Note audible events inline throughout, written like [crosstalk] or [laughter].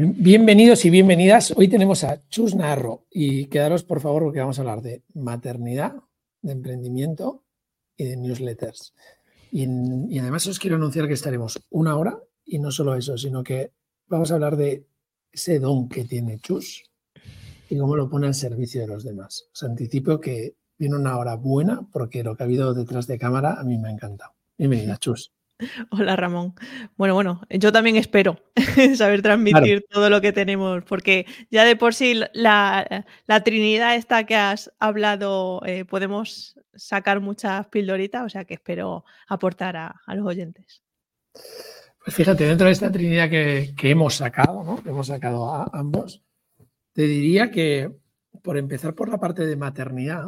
Bienvenidos y bienvenidas. Hoy tenemos a Chus Narro y quedaros por favor porque vamos a hablar de maternidad, de emprendimiento y de newsletters. Y, además os quiero anunciar que estaremos una hora y no solo eso, sino que vamos a hablar de ese don que tiene Chus y cómo lo pone al servicio de los demás. Os anticipo que viene una hora buena porque lo que ha habido detrás de cámara a mí me ha encantado. Bienvenida, Chus. [laughs] Hola Ramón. Bueno, bueno, yo también espero [laughs] saber transmitir todo lo que tenemos, porque ya de por sí la, Trinidad esta que has hablado, eh, podemos sacar muchas pildoritas, o sea que espero aportar a, los oyentes. Pues fíjate, dentro de esta Trinidad que, hemos sacado, ¿no? Que hemos sacado a ambos, te diría que por empezar por la parte de maternidad,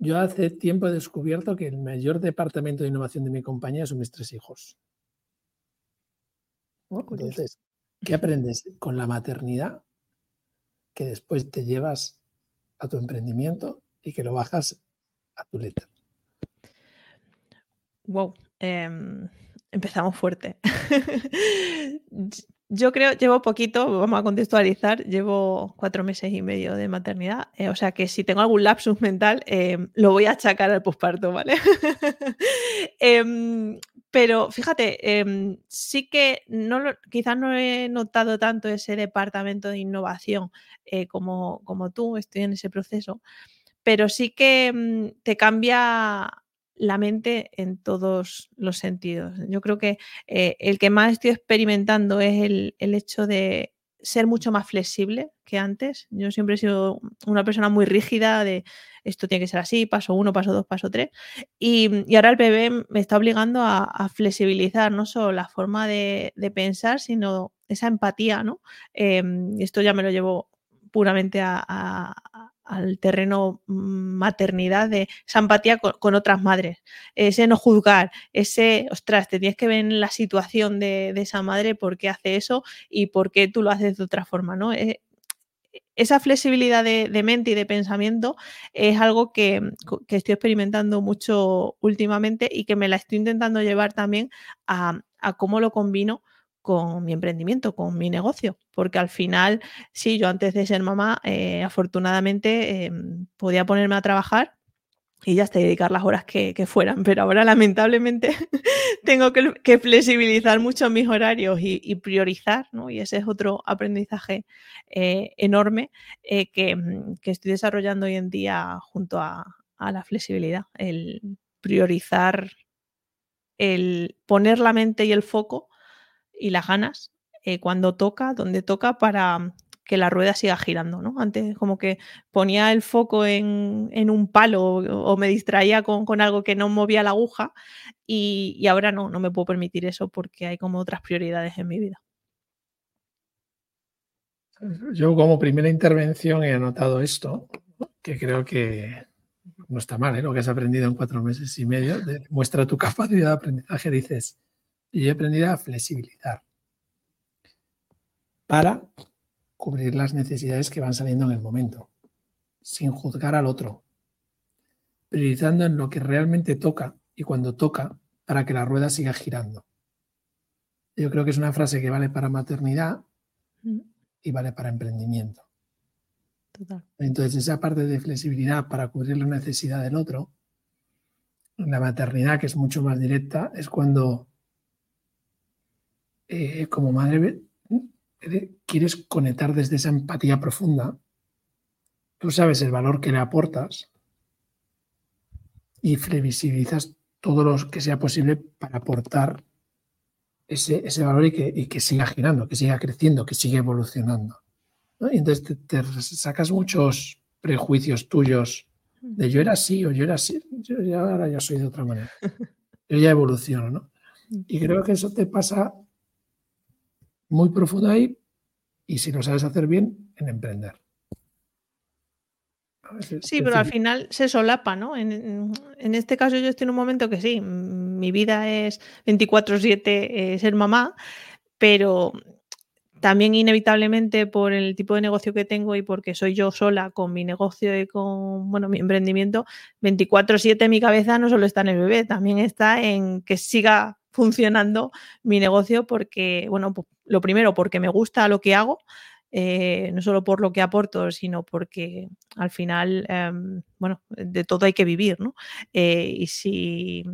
yo hace tiempo he descubierto que el mayor departamento de innovación de mi compañía son mis tres hijos. Entonces, ¿qué aprendes con la maternidad? Que después te llevas a tu emprendimiento y que lo bajas a tu letra. Wow, em, empezamos fuerte. [laughs] Yo creo, llevo poquito, vamos a contextualizar, llevo cuatro meses y medio de maternidad, eh, o sea que si tengo algún lapsus mental, eh, lo voy a achacar al posparto, ¿vale? [laughs] Em, pero fíjate, em, sí que no quizás no he notado tanto ese departamento de innovación eh, como, como tú, estoy en ese proceso, pero sí que mm, te cambia la mente en todos los sentidos. Yo creo que eh, el que más estoy experimentando es el, hecho de ser mucho más flexible que antes. Yo siempre he sido una persona muy rígida de esto tiene que ser así, paso uno, paso dos, paso tres. Y, ahora el bebé me está obligando a, flexibilizar no solo la forma de, pensar, sino esa empatía, ¿no? Em, esto ya me lo llevo puramente a, al terreno mm, maternidad de esa empatía con, otras madres, ese no juzgar, ese, ostras, te tienes que ver en la situación de, esa madre, por qué hace eso y por qué tú lo haces de otra forma, ¿no? Eh, esa flexibilidad de, mente y de pensamiento es algo que, estoy experimentando mucho últimamente y que me la estoy intentando llevar también a, a cómo lo combino con mi emprendimiento, con mi negocio, porque al final, sí, yo antes de ser mamá, eh, afortunadamente em, podía ponerme a trabajar y ya hasta dedicar las horas que, fueran, [laughs] pero ahora lamentablemente [laughs] tengo que, flexibilizar mucho mis horarios y, priorizar, ¿no? Y ese es otro aprendizaje eh, enorme eh, mm, que, estoy desarrollando hoy en día junto a, a la flexibilidad, el priorizar, el poner la mente y el foco y las ganas eh, cuando toca, donde toca, para que la rueda siga girando, ¿no? Antes como que ponía el foco en, un palo o, me distraía con, algo que no movía la aguja y, ahora no, no me puedo permitir eso porque hay como otras prioridades en mi vida. Yo como primera intervención he anotado esto, que creo que no está mal, ¿eh? lo que has aprendido en cuatro meses y medio, muestra tu capacidad de aprendizaje, dices, y he aprendido a flexibilizar para cubrir las necesidades que van saliendo en el momento, sin juzgar al otro, priorizando en lo que realmente toca y cuando toca para que la rueda siga girando. Yo creo que es una frase que vale para maternidad y vale para emprendimiento. Entonces, esa parte de flexibilidad para cubrir la necesidad del otro, la maternidad, que es mucho más directa, es cuando eh, como madre quieres conectar desde esa empatía profunda, tú sabes el valor que le aportas y previsibilizas todo lo que sea posible para aportar ese, valor y que, siga girando, que siga creciendo, que siga evolucionando. Y entonces te, sacas muchos prejuicios tuyos de yo era así o yo era así, yo ya, ahora ya soy de otra manera. [laughs] Yo ya evoluciono, ¿no? Y creo que eso te pasa muy profundo ahí y si lo sabes hacer bien, en emprender. Sí, pero al final se solapa, ¿no? En, este caso yo estoy en un momento que sí, mi vida es 24/7 eh, ser mamá, pero también inevitablemente por el tipo de negocio que tengo y porque soy yo sola con mi negocio y con bueno, mi emprendimiento, 24/7 mi cabeza no solo está en el bebé, también está en que siga funcionando mi negocio porque, bueno, pues lo primero porque me gusta lo que hago, eh, no solo por lo que aporto, sino porque al final, em, bueno, de todo hay que vivir, ¿no? Eh, y, si,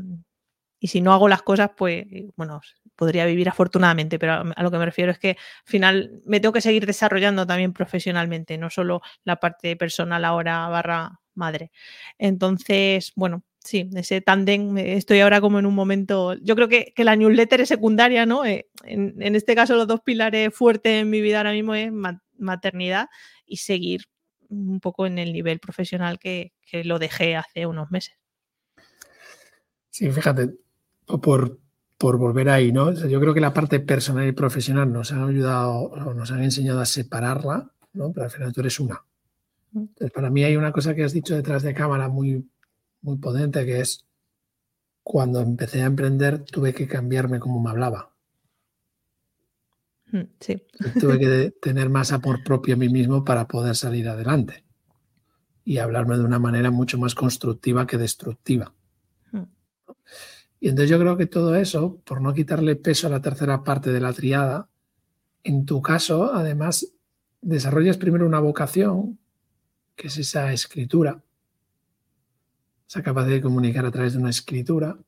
y si no hago las cosas, pues, bueno, podría vivir afortunadamente, pero a, lo que me refiero es que al final me tengo que seguir desarrollando también profesionalmente, no solo la parte personal ahora barra madre. Entonces, bueno, sí, ese tándem, estoy ahora como en un momento, yo creo que, la newsletter es secundaria, ¿no? Eh, en, este caso los dos pilares fuertes en mi vida ahora mismo es maternidad y seguir un poco en el nivel profesional que, lo dejé hace unos meses. Sí, fíjate, por, por volver ahí, ¿no? yo creo que la parte personal y profesional nos han ayudado, nos han enseñado a separarla, ¿no? Pero al final tú eres una. Mm. Entonces, para mí hay una cosa que has dicho detrás de cámara muy muy potente que es cuando empecé a emprender tuve que cambiarme como me hablaba. Mm, sí. Tuve que [laughs] tener más amor propio a mí mismo para poder salir adelante y hablarme de una manera mucho más constructiva que destructiva. Mm. Y entonces yo creo que todo eso, por no quitarle peso a la tercera parte de la triada, en tu caso, además, desarrollas primero una vocación, que es esa escritura, sea capaz de comunicar a través de una escritura.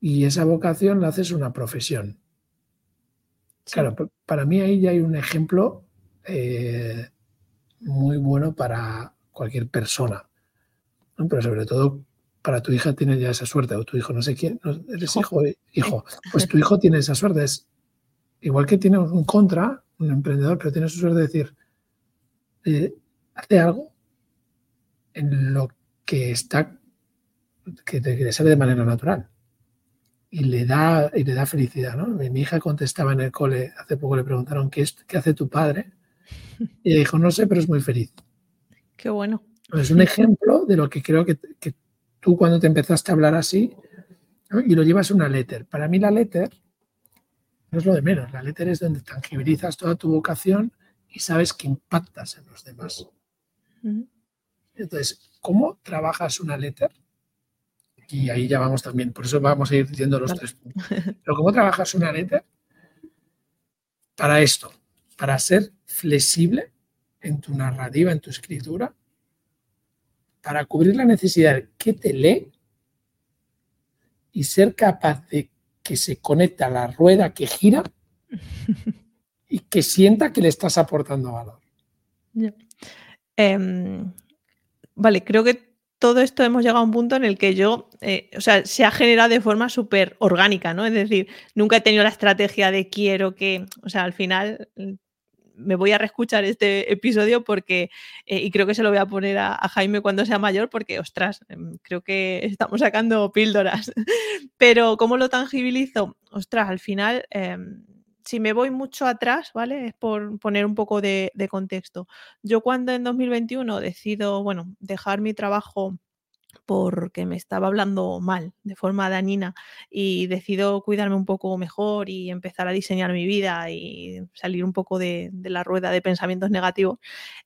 Y esa vocación la haces una profesión. Claro, para mí ahí ya hay un ejemplo eh, muy bueno para cualquier persona. Pero sobre todo para tu hija tiene ya esa suerte, o tu hijo, no sé quién, eres hijo, hijo. Pues tu hijo tiene esa suerte. Es igual que tiene un contra, un emprendedor, pero tiene su suerte de decir, eh, hace algo en lo que está que te sale de manera natural y le da y le da felicidad, ¿no? Mi hija contestaba en el cole, hace poco le preguntaron qué, es, qué hace tu padre [laughs] y ella dijo no sé, pero es muy feliz. Qué bueno. Es un ejemplo de lo que creo que, tú cuando te empezaste a hablar así y lo llevas una letter. Para mí la letter no es lo de menos. La letter es donde tangibilizas toda tu vocación y sabes que impactas en los demás. Entonces, ¿cómo trabajas una letter? Y ahí ya vamos también, por eso vamos a ir diciendo los tres puntos. Pero ¿cómo trabajas una letter? Para esto, para ser flexible en tu narrativa, en tu escritura, para cubrir la necesidad que te lee y ser capaz de que se conecta a la rueda que gira [laughs] y que sienta que le estás aportando valor. Vale, creo que todo esto hemos llegado a un punto en el que yo, eh, o sea, se ha generado de forma súper orgánica, ¿no? Es decir, nunca he tenido la estrategia de quiero que, o sea, al final mm, me voy a reescuchar este episodio porque, eh, y creo que se lo voy a poner a, Jaime cuando sea mayor porque, ostras, em, creo que estamos sacando píldoras. [laughs] Pero ¿cómo lo tangibilizo? Ostras, al final... Em, si me voy mucho atrás, ¿vale? Es por poner un poco de, contexto. Yo cuando en 2021 decido, bueno, dejar mi trabajo porque me estaba hablando mal, de forma dañina, y decido cuidarme un poco mejor y empezar a diseñar mi vida y salir un poco de, la rueda de pensamientos negativos,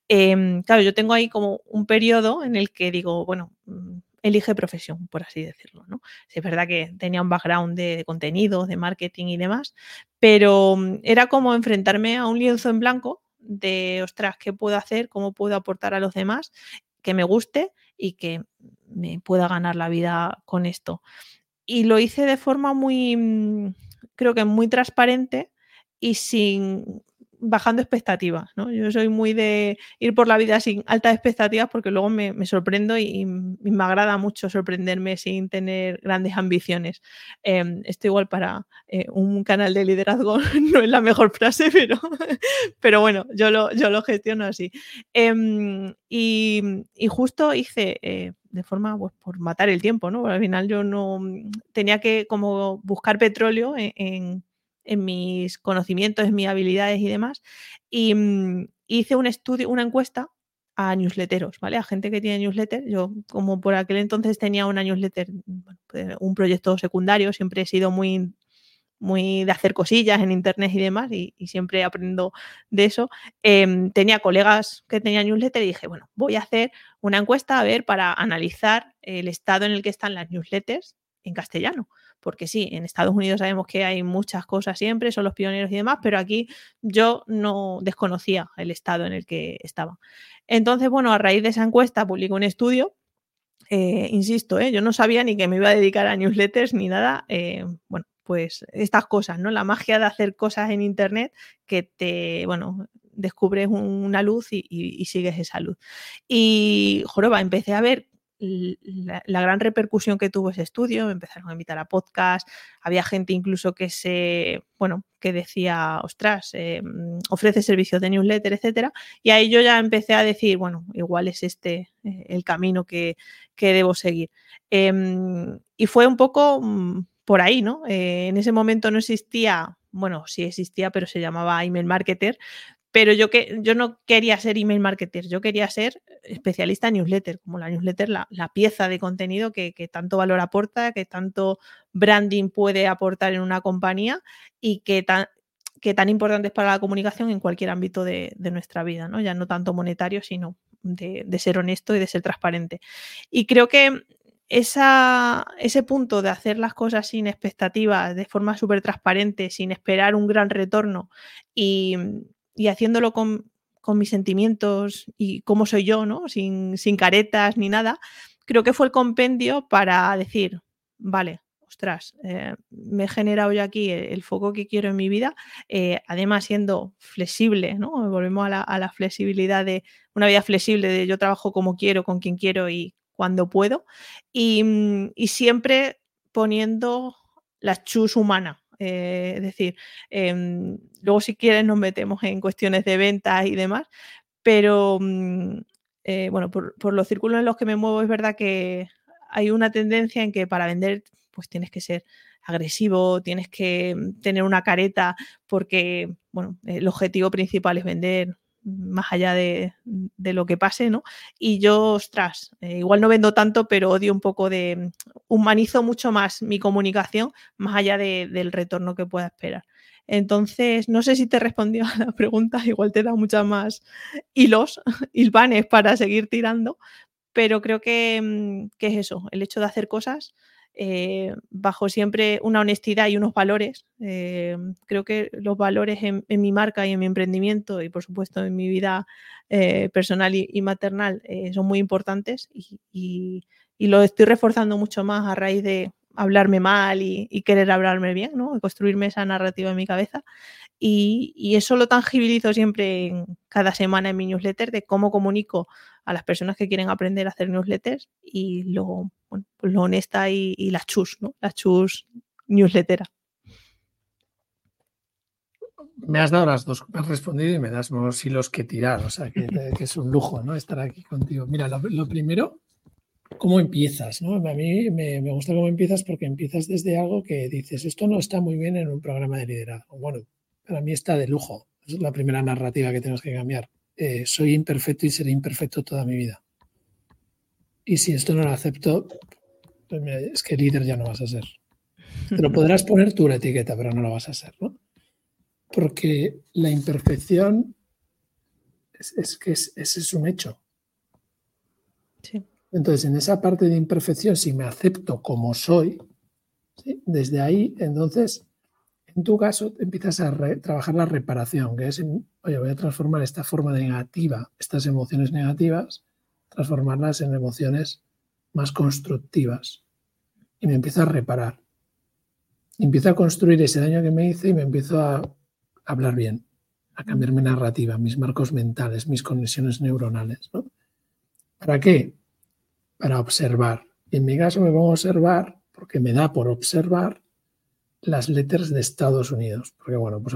em, claro, yo tengo ahí como un periodo en el que digo, bueno, mm, elige profesión, por así decirlo. ¿no? Es verdad que tenía un background de, contenido, de marketing y demás, pero mm, era como enfrentarme a un lienzo en blanco de, ostras, ¿qué puedo hacer? ¿Cómo puedo aportar a los demás? Que me guste y que me pueda ganar la vida con esto. Y lo hice de forma muy, mm, creo que muy transparente y sin bajando expectativas, ¿no? Yo soy muy de ir por la vida sin altas expectativas porque luego me, sorprendo y, me agrada mucho sorprenderme sin tener grandes ambiciones. Em, esto igual para eh, un canal de liderazgo [laughs] no es la mejor frase, pero, [laughs] pero bueno, yo lo, yo lo gestiono así. Em, y, justo hice... Eh, de forma pues, por matar el tiempo, ¿no? al final yo no tenía que como buscar petróleo en en mis conocimientos, en mis habilidades y demás. Y mm, hice un estudio, una encuesta a newsletteros, ¿vale? A gente que tiene newsletter. Yo, como por aquel entonces tenía una newsletter, pues, un proyecto secundario, siempre he sido muy, muy de hacer cosillas en internet y demás, y, siempre aprendo de eso. Em, tenía colegas que tenían newsletter y dije, bueno, voy a hacer una encuesta a ver para analizar el estado en el que están las newsletters en castellano. Porque sí, en Estados Unidos sabemos que hay muchas cosas siempre, son los pioneros y demás, pero aquí yo no desconocía el estado en el que estaba. Entonces, bueno, a raíz de esa encuesta publico un estudio eh, insisto, ¿eh? yo no sabía ni que me iba a dedicar a newsletters ni nada. Eh, bueno, pues estas cosas, ¿no? La magia de hacer cosas en Internet que te, bueno, descubres una luz y, sigues esa luz. Y, joroba, empecé a ver la, gran repercusión que tuvo ese estudio, me empezaron a invitar a podcast, había gente incluso que se, bueno, que decía, ostras, eh, ofrece servicios de newsletter, etcétera, y ahí yo ya empecé a decir, bueno, igual es este eh, el camino que, debo seguir. Em, y fue un poco mm, por ahí, ¿no? Eh, en ese momento no existía, bueno, sí existía, pero se llamaba email marketer, pero yo, que, yo no quería ser email marketer, yo quería ser especialista en newsletter, como la newsletter, la, pieza de contenido que, tanto valor aporta, que tanto branding puede aportar en una compañía y que tan, que tan importante es para la comunicación en cualquier ámbito de, nuestra vida, ¿no? ya no tanto monetario, sino de, ser honesto y de ser transparente. Y creo que esa, ese punto de hacer las cosas sin expectativas, de forma súper transparente, sin esperar un gran retorno y, y haciéndolo con, mis sentimientos y cómo soy yo, ¿no? Sin, caretas ni nada, creo que fue el compendio para decir, vale, ostras, eh, me he generado yo aquí el, foco que quiero en mi vida, eh, además siendo flexible, ¿no? Volvemos a la, flexibilidad de una vida flexible, de yo trabajo como quiero, con quien quiero y cuando puedo, y, y siempre poniendo la chus humana, eh, es decir, em, luego si quieres nos metemos en cuestiones de ventas y demás, pero mm, eh, bueno, por, los círculos en los que me muevo es verdad que hay una tendencia en que para vender pues tienes que ser agresivo, tienes que mm, tener una careta porque, bueno, el objetivo principal es vender más allá de, lo que pase, ¿no? Y yo, ostras, eh, igual no vendo tanto, pero odio un poco de, humanizo mucho más mi comunicación, más allá del retorno que pueda esperar. Entonces, no sé si te respondió [laughs] a la pregunta, igual te da muchas más hilos, [laughs] hilvanes para seguir tirando, pero creo que, mm, que es eso, el hecho de hacer cosas eh, bajo siempre una honestidad y unos valores. Eh, creo que los valores en, mi marca y en mi emprendimiento y por supuesto en mi vida eh, personal y, maternal son muy importantes y, lo estoy reforzando mucho más a raíz de hablarme mal y, querer hablarme bien, ¿no? construirme esa narrativa en mi cabeza. Y, eso lo tangibilizo siempre en cada semana en mi newsletter de cómo comunico a las personas que quieren aprender a hacer newsletters y lo, bueno, pues lo honesta y, la chus, ¿no? La chus newslettera. Me has dado las dos, me has respondido y me das unos hilos que tirar, o sea, que, [laughs] es un lujo, ¿no? Estar aquí contigo. Mira, lo, primero, ¿cómo empiezas? ¿no? A mí me, me, gusta cómo empiezas porque empiezas desde algo que dices, esto no está muy bien en un programa de liderazgo. Bueno, para mí está de lujo. es la primera narrativa que tenemos que cambiar. Eh, soy imperfecto y seré imperfecto toda mi vida. Y si esto no lo acepto, pues es que líder ya no vas a ser. Pero [laughs] podrás poner tu etiqueta, pero no lo vas a ser, ¿no? Porque la imperfección es, que ese es un hecho. Entonces, en esa parte de imperfección, si me acepto como soy, desde ahí, entonces en tu caso, empiezas a trabajar la reparación, que es, oye, voy a transformar esta forma negativa, estas emociones negativas, transformarlas en emociones más constructivas. Y me empiezo a reparar. empiezo a construir ese daño que me hice y me empiezo a hablar bien, a cambiar mi narrativa, mis marcos mentales, mis conexiones neuronales. ¿Para qué? Para observar. Y en mi caso me pongo a observar porque me da por observar las letras de Estados Unidos, porque bueno, pues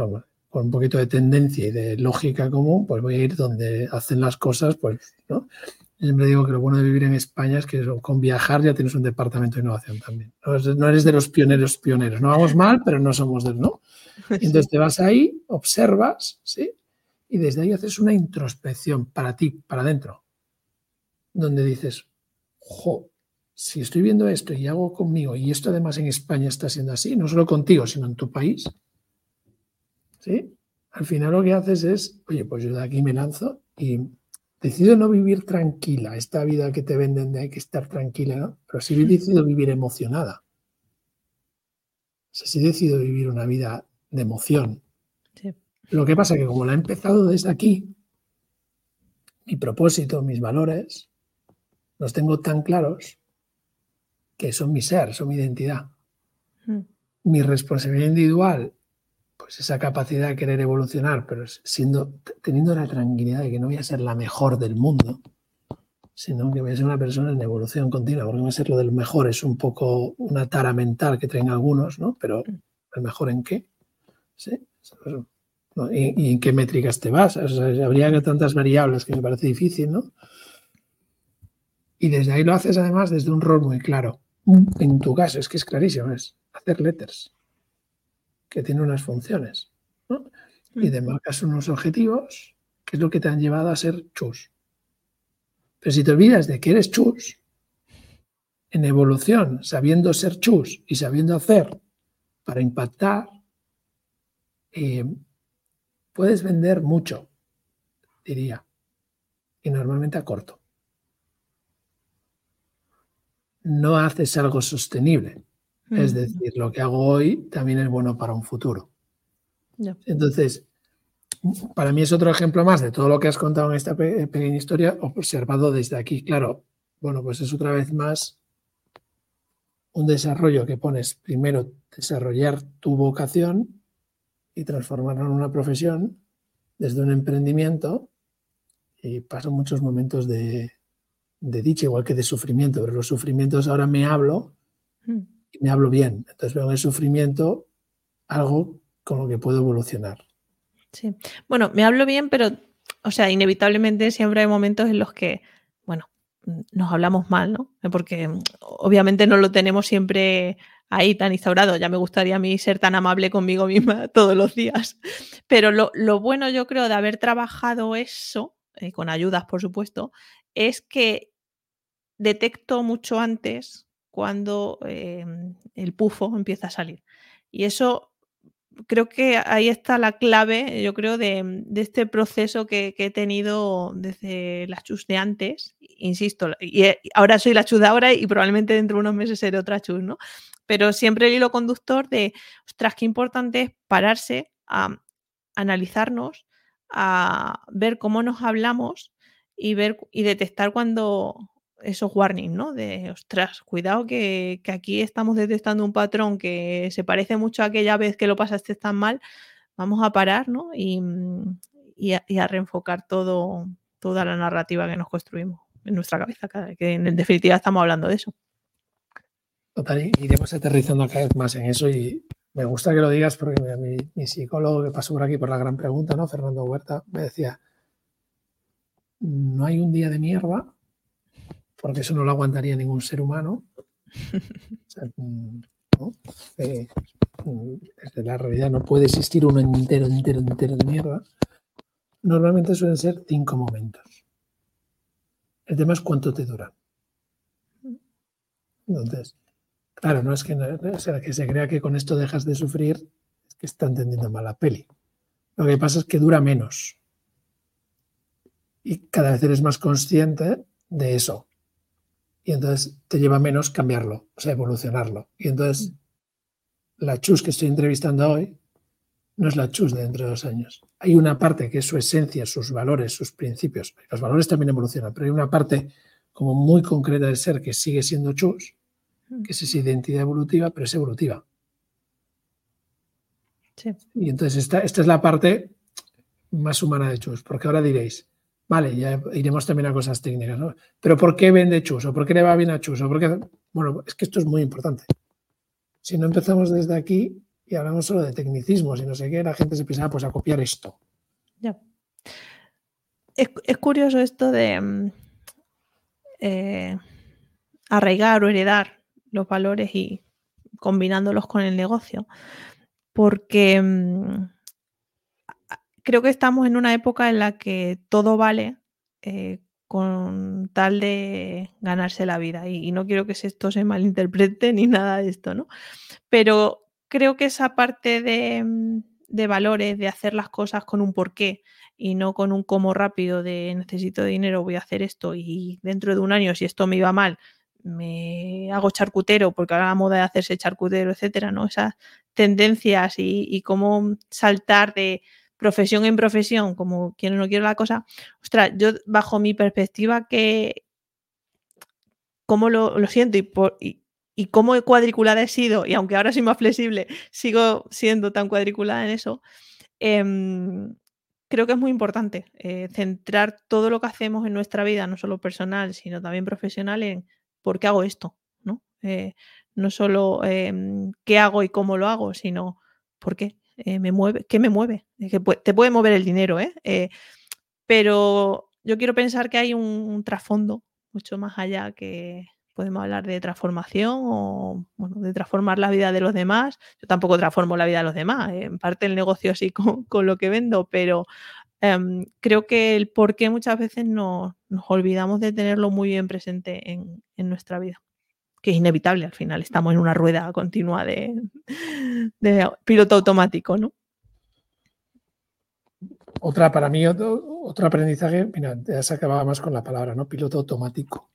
con un poquito de tendencia y de lógica común, pues voy a ir donde hacen las cosas, pues, ¿no? siempre digo que lo bueno de vivir en España es que con viajar ya tienes un departamento de innovación también. No eres de los pioneros pioneros. No vamos mal, pero no somos del no. [laughs] Entonces te vas ahí, observas, ¿sí? Y desde ahí haces una introspección para ti, para adentro, donde dices, jo, si estoy viendo esto y hago conmigo, y esto además en España está siendo así, no solo contigo, sino en tu país, ¿sí? Al final lo que haces es, oye, pues yo de aquí me lanzo y decido no vivir tranquila, esta vida que te venden de hay que estar tranquila, ¿no? Pero sí decido vivir emocionada. sea, si decido vivir una vida de emoción, lo que pasa es que como la he empezado desde aquí, mi propósito, mis valores, los tengo tan claros que son mi ser, son mi identidad. Mm. Mi responsabilidad individual, pues esa capacidad de querer evolucionar, pero siendo, teniendo la tranquilidad de que no voy a ser la mejor del mundo, sino que voy a ser una persona en evolución continua, porque no ser lo del mejor es un poco una tara mental que traen algunos, ¿no? Pero mm. ¿el mejor en qué? ¿Sí? ¿Y, en qué métricas te vas? habría tantas variables que me parece difícil, ¿no? Y desde ahí lo haces además desde un rol muy claro. En tu caso, es que es clarísimo, es hacer letters, que tiene unas funciones. ¿no? Y demarcas unos objetivos, que es lo que te han llevado a ser chus. Pero si te olvidas de que eres chus, en evolución, sabiendo ser chus y sabiendo hacer para impactar, eh, puedes vender mucho, diría, y normalmente a corto. No haces algo sostenible. Es mm. decir, lo que hago hoy también es bueno para un futuro. Entonces, para mí es otro ejemplo más de todo lo que has contado en esta pequeña historia, observado desde aquí. Claro, bueno, pues es otra vez más un desarrollo que pones primero desarrollar tu vocación y transformarla en una profesión desde un emprendimiento y pasan muchos momentos de, de dicha, igual que de sufrimiento, pero los sufrimientos ahora me hablo hmm. y me hablo bien. Entonces veo en el sufrimiento algo con lo que puedo evolucionar. Sí. Bueno, me hablo bien, pero, o sea, inevitablemente siempre hay momentos en los que, bueno, nos hablamos mal, ¿no? Porque obviamente no lo tenemos siempre ahí tan instaurado. Ya me gustaría a mí ser tan amable conmigo misma [laughs] todos los días. Pero lo, bueno, yo creo, de haber trabajado eso, eh, con ayudas, por supuesto, es que detecto mucho antes cuando em, el pufo empieza a salir. Y eso creo que ahí está la clave, yo creo, de, este proceso que, he tenido desde las chus de antes. Insisto, y ahora soy la chus de ahora y probablemente dentro de unos meses seré otra chus, ¿no? Pero siempre el hilo conductor de, ostras, qué importante es pararse a analizarnos, a ver cómo nos hablamos y ver y detectar cuando esos warnings, ¿no? De, ostras, cuidado que, aquí estamos detectando un patrón que se parece mucho a aquella vez que lo pasaste tan mal, vamos a parar, ¿no? Y, mm, a, reenfocar todo, toda la narrativa que nos construimos en nuestra cabeza, que en definitiva estamos hablando de eso. Total, iremos aterrizando cada vez más en eso y me gusta que lo digas porque mi, mi psicólogo que pasó por aquí por la gran pregunta, ¿no? Fernando Huerta, me decía, no hay un día de mierda, porque eso no lo aguantaría ningún ser humano. [laughs] Eh, desde la realidad no puede existir uno entero, entero, entero de mierda. Normalmente suelen ser cinco momentos. El tema es cuánto te dura. Entonces, claro, no es que, que se crea que con esto dejas de sufrir, es que está entendiendo mal la peli. Lo que pasa es que dura menos y cada vez eres más consciente de eso. Y entonces te lleva menos cambiarlo, o sea, evolucionarlo. Y entonces la chus que estoy entrevistando hoy no es la chus de dentro de dos años. Hay una parte que es su esencia, sus valores, sus principios. Los valores también evolucionan, pero hay una parte como muy concreta del ser que sigue siendo chus, que es esa identidad evolutiva, pero es evolutiva. Y entonces esta, esta es la parte más humana de chus, porque ahora diréis, Vale, ya iremos también a cosas técnicas, ¿no? Pero ¿por qué vende Chus? ¿O por qué le va bien a Chus? ¿O Bueno, es que esto es muy importante. Si no empezamos desde aquí y hablamos solo de tecnicismos y no sé qué, la gente se piensa, pues a copiar esto. Ya. Es, curioso esto de mm, eh, arraigar o heredar los valores y combinándolos con el negocio. Porque mm, creo que estamos en una época en la que todo vale eh, con tal de ganarse la vida. Y, no quiero que esto se malinterprete [laughs] ni nada de esto, ¿no? Pero creo que esa parte de, mm, de valores, de hacer las cosas con un porqué y no con un cómo rápido de necesito dinero, voy a hacer esto y dentro de un año, si esto me iba mal, me hago charcutero porque ahora la moda de hacerse charcutero, etcétera, ¿no? Esa tendencias y, cómo saltar de profesión en profesión, como quiero no quiero la cosa, ostras, yo bajo mi perspectiva que cómo lo, siento y, por, y, y, cómo cuadriculada he sido, y aunque ahora soy más flexible, sigo siendo tan cuadriculada en eso, em, creo que es muy importante eh, centrar todo lo que hacemos en nuestra vida, no solo personal, sino también profesional, en por qué hago esto, ¿no? Eh, no solo em, qué hago y cómo lo hago, sino por qué eh, me mueve, qué me mueve. Que te puede mover el dinero, ¿eh? pero yo quiero pensar que hay un, trasfondo mucho más allá que podemos hablar de transformación o de transformar la vida de los demás. Yo tampoco transformo la vida de los demás, en parte el negocio sí con, lo que vendo, pero em, creo que el por qué muchas veces nos olvidamos de tenerlo muy bien presente en nuestra vida que es inevitable al final. Estamos en una rueda continua de, piloto automático, ¿no? Otra, para mí, otro, aprendizaje, mira, ya se acababa más con la palabra, ¿no? Piloto automático.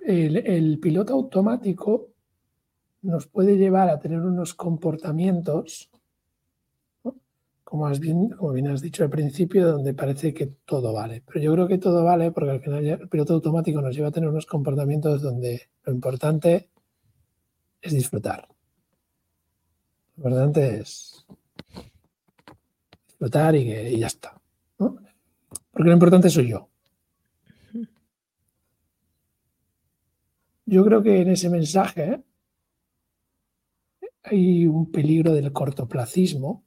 el, piloto automático nos puede llevar a tener unos comportamientos como, bien, como bien has dicho al principio, donde parece que todo vale. Pero yo creo que todo vale porque al final el piloto automático nos lleva a tener unos comportamientos donde lo importante es disfrutar. Lo importante es disfrutar y, ya está. Porque lo importante soy yo. Yo creo que en ese mensaje hay un peligro del cortoplacismo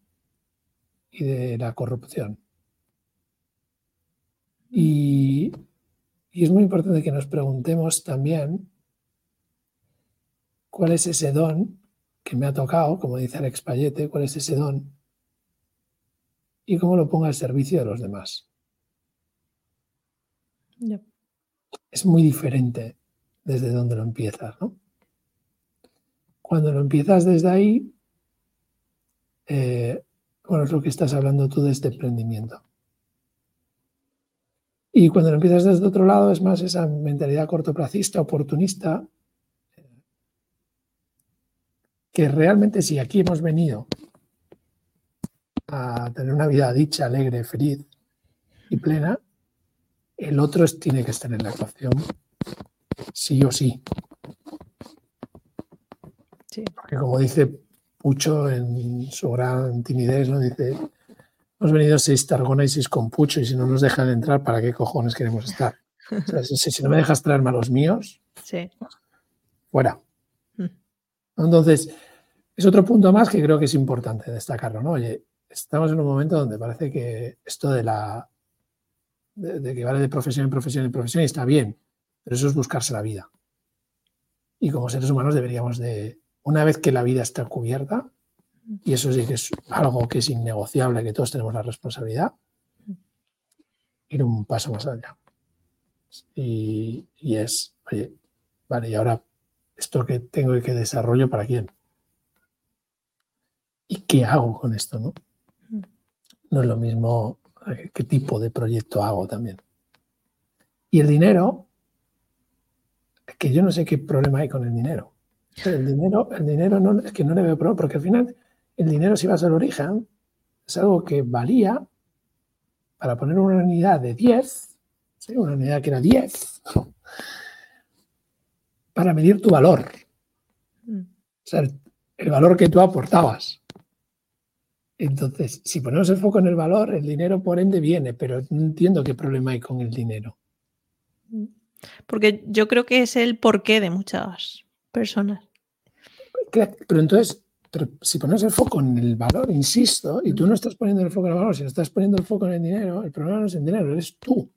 y de la corrupción. Y, es muy importante que nos preguntemos también cuál es ese don que me ha tocado, como dice Alex Payete, cuál es ese don y cómo lo ponga al servicio de los demás. Es muy diferente desde donde lo empiezas, ¿no? Cuando lo empiezas desde ahí, eh, bueno, es lo que estás hablando tú de este emprendimiento. Y cuando lo empiezas desde otro lado, es más esa mentalidad cortoplacista, oportunista, que realmente si aquí hemos venido a tener una vida dicha, alegre, feliz y plena, el otro tiene que estar en la ecuación, sí o sí. sí. Porque como dice Pucho en su gran timidez, ¿no? Dice, hemos venido seis Targona y seis con Pucho y si no nos dejan entrar, ¿para qué cojones queremos estar? si, no me dejas traerme a los míos, fuera. Mm. Entonces, es otro punto más que creo que es importante destacarlo, ¿no? Oye, estamos en un momento donde parece que esto de la de, que vale de profesión en profesión en profesión y está bien, pero eso es buscarse la vida. Y como seres humanos deberíamos de una vez que la vida está cubierta, y eso sí que es algo que es innegociable, que todos tenemos la responsabilidad, ir un paso más allá. Y, es, oye, vale, y ahora esto que tengo y que desarrollo, ¿para quién? ¿Y qué hago con esto? No, no es lo mismo eh, qué tipo de proyecto hago también. Y el dinero, que yo no sé qué problema hay con el dinero. El dinero, el dinero no, es que no le veo problema, porque al final el dinero, si vas al origen, es algo que valía para poner una unidad de 10, una unidad que era 10, [laughs] para medir tu valor. Mm. O sea, el, valor que tú aportabas. Entonces, si ponemos el foco en el valor, el dinero por ende viene, pero no entiendo qué problema hay con el dinero. Porque yo creo que es el porqué de muchas personas. Pero entonces, si pones el foco en el valor, insisto, y tú no estás poniendo el foco en el valor, si no estás poniendo el foco en el dinero, el problema no es el dinero, eres tú.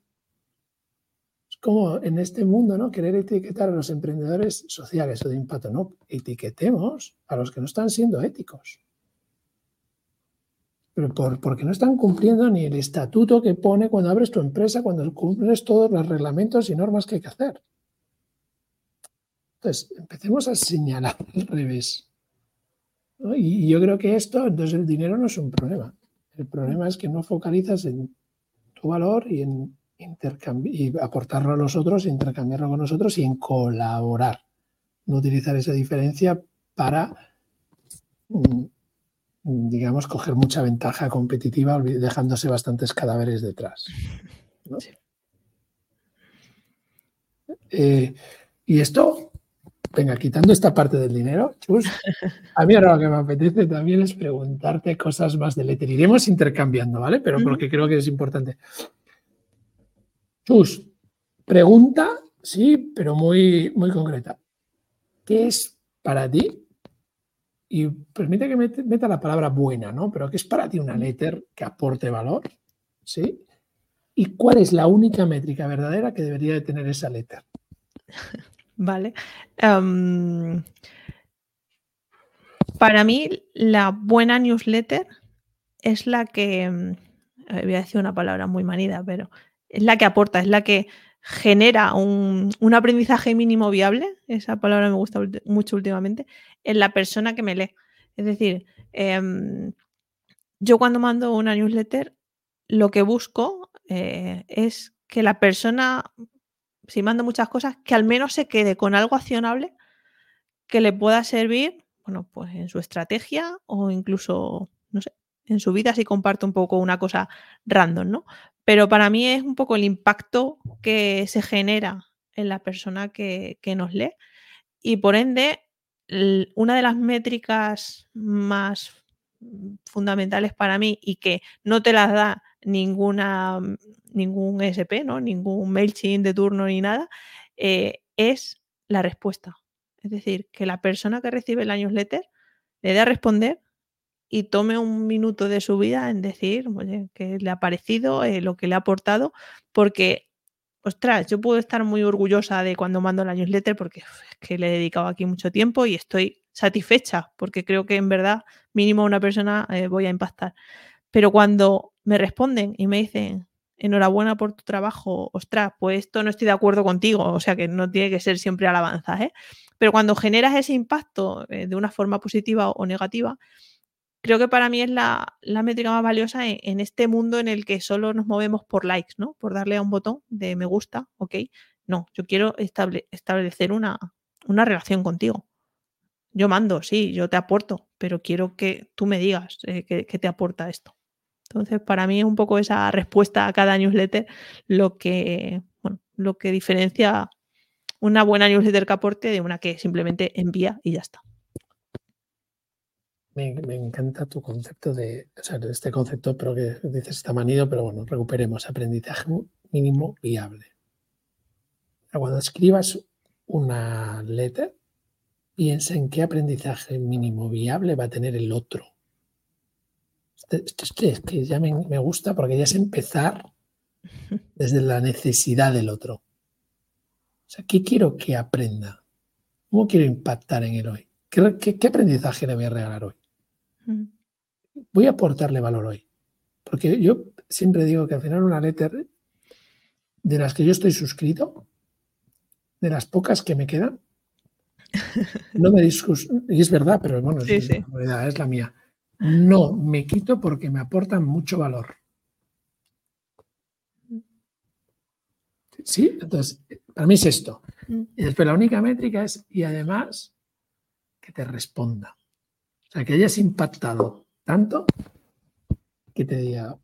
Es como en este mundo, ¿no? Querer etiquetar a los emprendedores sociales o de impacto, no, etiquetemos a los que no están siendo éticos. Pero por, porque no están cumpliendo ni el estatuto que pone cuando abres tu empresa, cuando cumples todos los reglamentos y normas que hay que hacer. Entonces, empecemos a señalar [laughs] al revés. Y yo creo que esto, entonces el dinero no es un problema. El problema es que no focalizas en tu valor y en y aportarlo a los otros, intercambiarlo con nosotros y en colaborar. No utilizar esa diferencia para, mm, digamos, coger mucha ventaja competitiva dejándose bastantes cadáveres detrás. Eh, y esto, venga, quitando esta parte del dinero, Chus, a mí ahora lo que me apetece también es preguntarte cosas más del éter. Iremos intercambiando, ¿vale? Pero porque creo que es importante. Chus, pregunta, sí, pero muy, muy concreta. ¿Qué es para ti? Y permite que meta la palabra buena, ¿no? Pero ¿qué es para ti una letter que aporte valor? ¿Sí? ¿Y cuál es la única métrica verdadera que debería de tener esa letter? [laughs] Vale. Em, para mí, la buena newsletter es la que, em, voy a decir una palabra muy manida, pero es la que aporta, es la que genera un, aprendizaje mínimo viable, esa palabra me gusta mucho últimamente, en la persona que me lee. Es decir, em, yo cuando mando una newsletter, lo que busco eh, es que la persona si mando muchas cosas, que al menos se quede con algo accionable que le pueda servir, bueno, pues en su estrategia o incluso, no sé, en su vida si comparto un poco una cosa random, ¿no? Pero para mí es un poco el impacto que se genera en la persona que, que nos lee y por ende una de las métricas más fundamentales para mí y que no te las da ninguna, ningún SP, ¿no? ningún MailChimp de turno ni nada, eh, es la respuesta. Es decir, que la persona que recibe la newsletter le dé a responder y tome un minuto de su vida en decir, oye, qué le ha parecido, eh, lo que le ha aportado, porque, ostras, yo puedo estar muy orgullosa de cuando mando la newsletter porque es que le he dedicado aquí mucho tiempo y estoy satisfecha porque creo que en verdad mínimo una persona eh, voy a impactar. Pero cuando me responden y me dicen, enhorabuena por tu trabajo, ostras, pues esto no estoy de acuerdo contigo, o sea que no tiene que ser siempre alabanza, ¿eh? Pero cuando generas ese impacto eh, de una forma positiva o negativa, creo que para mí es la, métrica más valiosa en, este mundo en el que solo nos movemos por likes, ¿no? Por darle a un botón de me gusta, ok. No, yo quiero establecer una, una relación contigo. Yo mando, sí, yo te aporto, pero quiero que tú me digas eh, que, te aporta esto. Entonces, para mí es un poco esa respuesta a cada newsletter lo que, lo que diferencia una buena newsletter que aporte de una que simplemente envía y ya está. Me, encanta tu concepto de, o sea, este concepto, pero que dices está manido, pero bueno, recuperemos aprendizaje mínimo viable. Cuando escribas una letter, piensa en qué aprendizaje mínimo viable va a tener el otro. Esto es que, ya me, gusta porque ya es empezar [laughs] desde la necesidad del otro. O sea, ¿qué quiero que aprenda? ¿Cómo quiero impactar en él hoy? ¿Qué, aprendizaje le voy a regalar hoy? Voy a aportarle valor hoy. Porque yo siempre digo que al final una letter de las que yo estoy suscrito, de las pocas que me quedan, [laughs] no me discus y es verdad, pero bueno, es, es la mía. No, me quito porque me aportan mucho valor. ¿Sí? Entonces, para mí es esto. Mm. Y después la única métrica es, y además, que te responda. O sea, que hayas impactado tanto que te diga,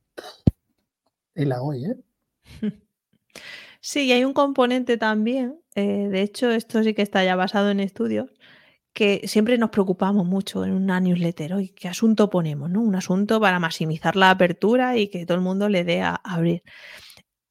la hoy, ¿eh? [laughs] Sí, y hay un componente también, eh, de hecho, esto sí que está ya basado en estudios, que siempre nos preocupamos mucho en una newsletter. Hoy, ¿qué asunto ponemos? ¿no? Un asunto para maximizar la apertura y que todo el mundo le dé a abrir.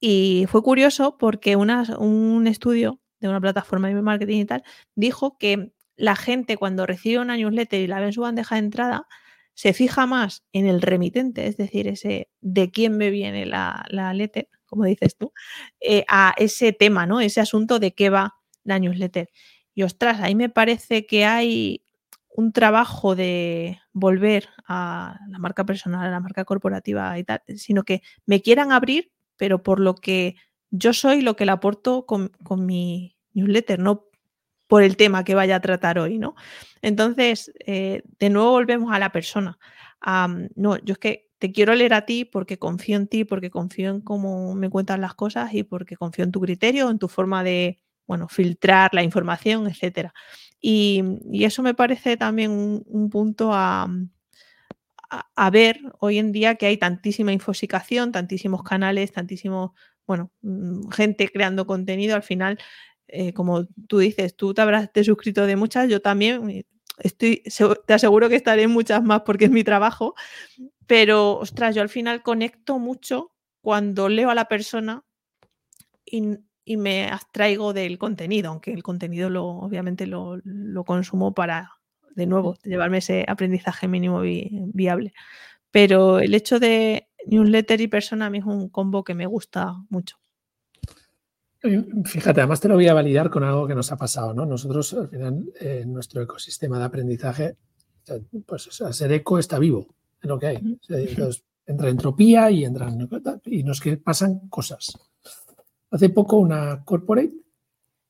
Y fue curioso porque un estudio de una plataforma de marketing y tal dijo que la gente cuando recibe una newsletter y la ve en su bandeja de entrada, se fija más en el remitente, es decir, ese de quién me viene la, la letter, como dices tú, eh, a ese tema, ¿no? Ese asunto de qué va la newsletter. Y ostras, ahí me parece que hay un trabajo de volver a la marca personal, a la marca corporativa y tal, sino que me quieran abrir, pero por lo que yo soy, lo que le aporto con, mi newsletter, no por el tema que vaya a tratar hoy, ¿no? Entonces, eh, de nuevo volvemos a la persona. no, yo es que te quiero leer a ti porque confío en ti, porque confío en cómo me cuentas las cosas y porque confío en tu criterio, en tu forma de, bueno, filtrar la información, etcétera. Y, eso me parece también un, punto a, a, ver hoy en día que hay tantísima infosicación, tantísimos canales, tantísimos, bueno, mm, gente creando contenido. Al final, eh, como tú dices, tú te habrás te suscrito de muchas, yo también. Estoy, te aseguro que estaré en muchas más porque es mi trabajo, pero ostras, yo al final conecto mucho cuando leo a la persona y, me abstraigo del contenido, aunque el contenido lo, obviamente lo, consumo para, de nuevo, llevarme ese aprendizaje mínimo viable. Pero el hecho de newsletter y persona a mí es un combo que me gusta mucho. Fíjate, además te lo voy a validar con algo que nos ha pasado, ¿no? Nosotros, al final, en nuestro ecosistema de aprendizaje, pues ser eco está vivo en lo que hay. [laughs] Entonces, entra entropía y entran y nos pasan cosas. Hace poco una corporate,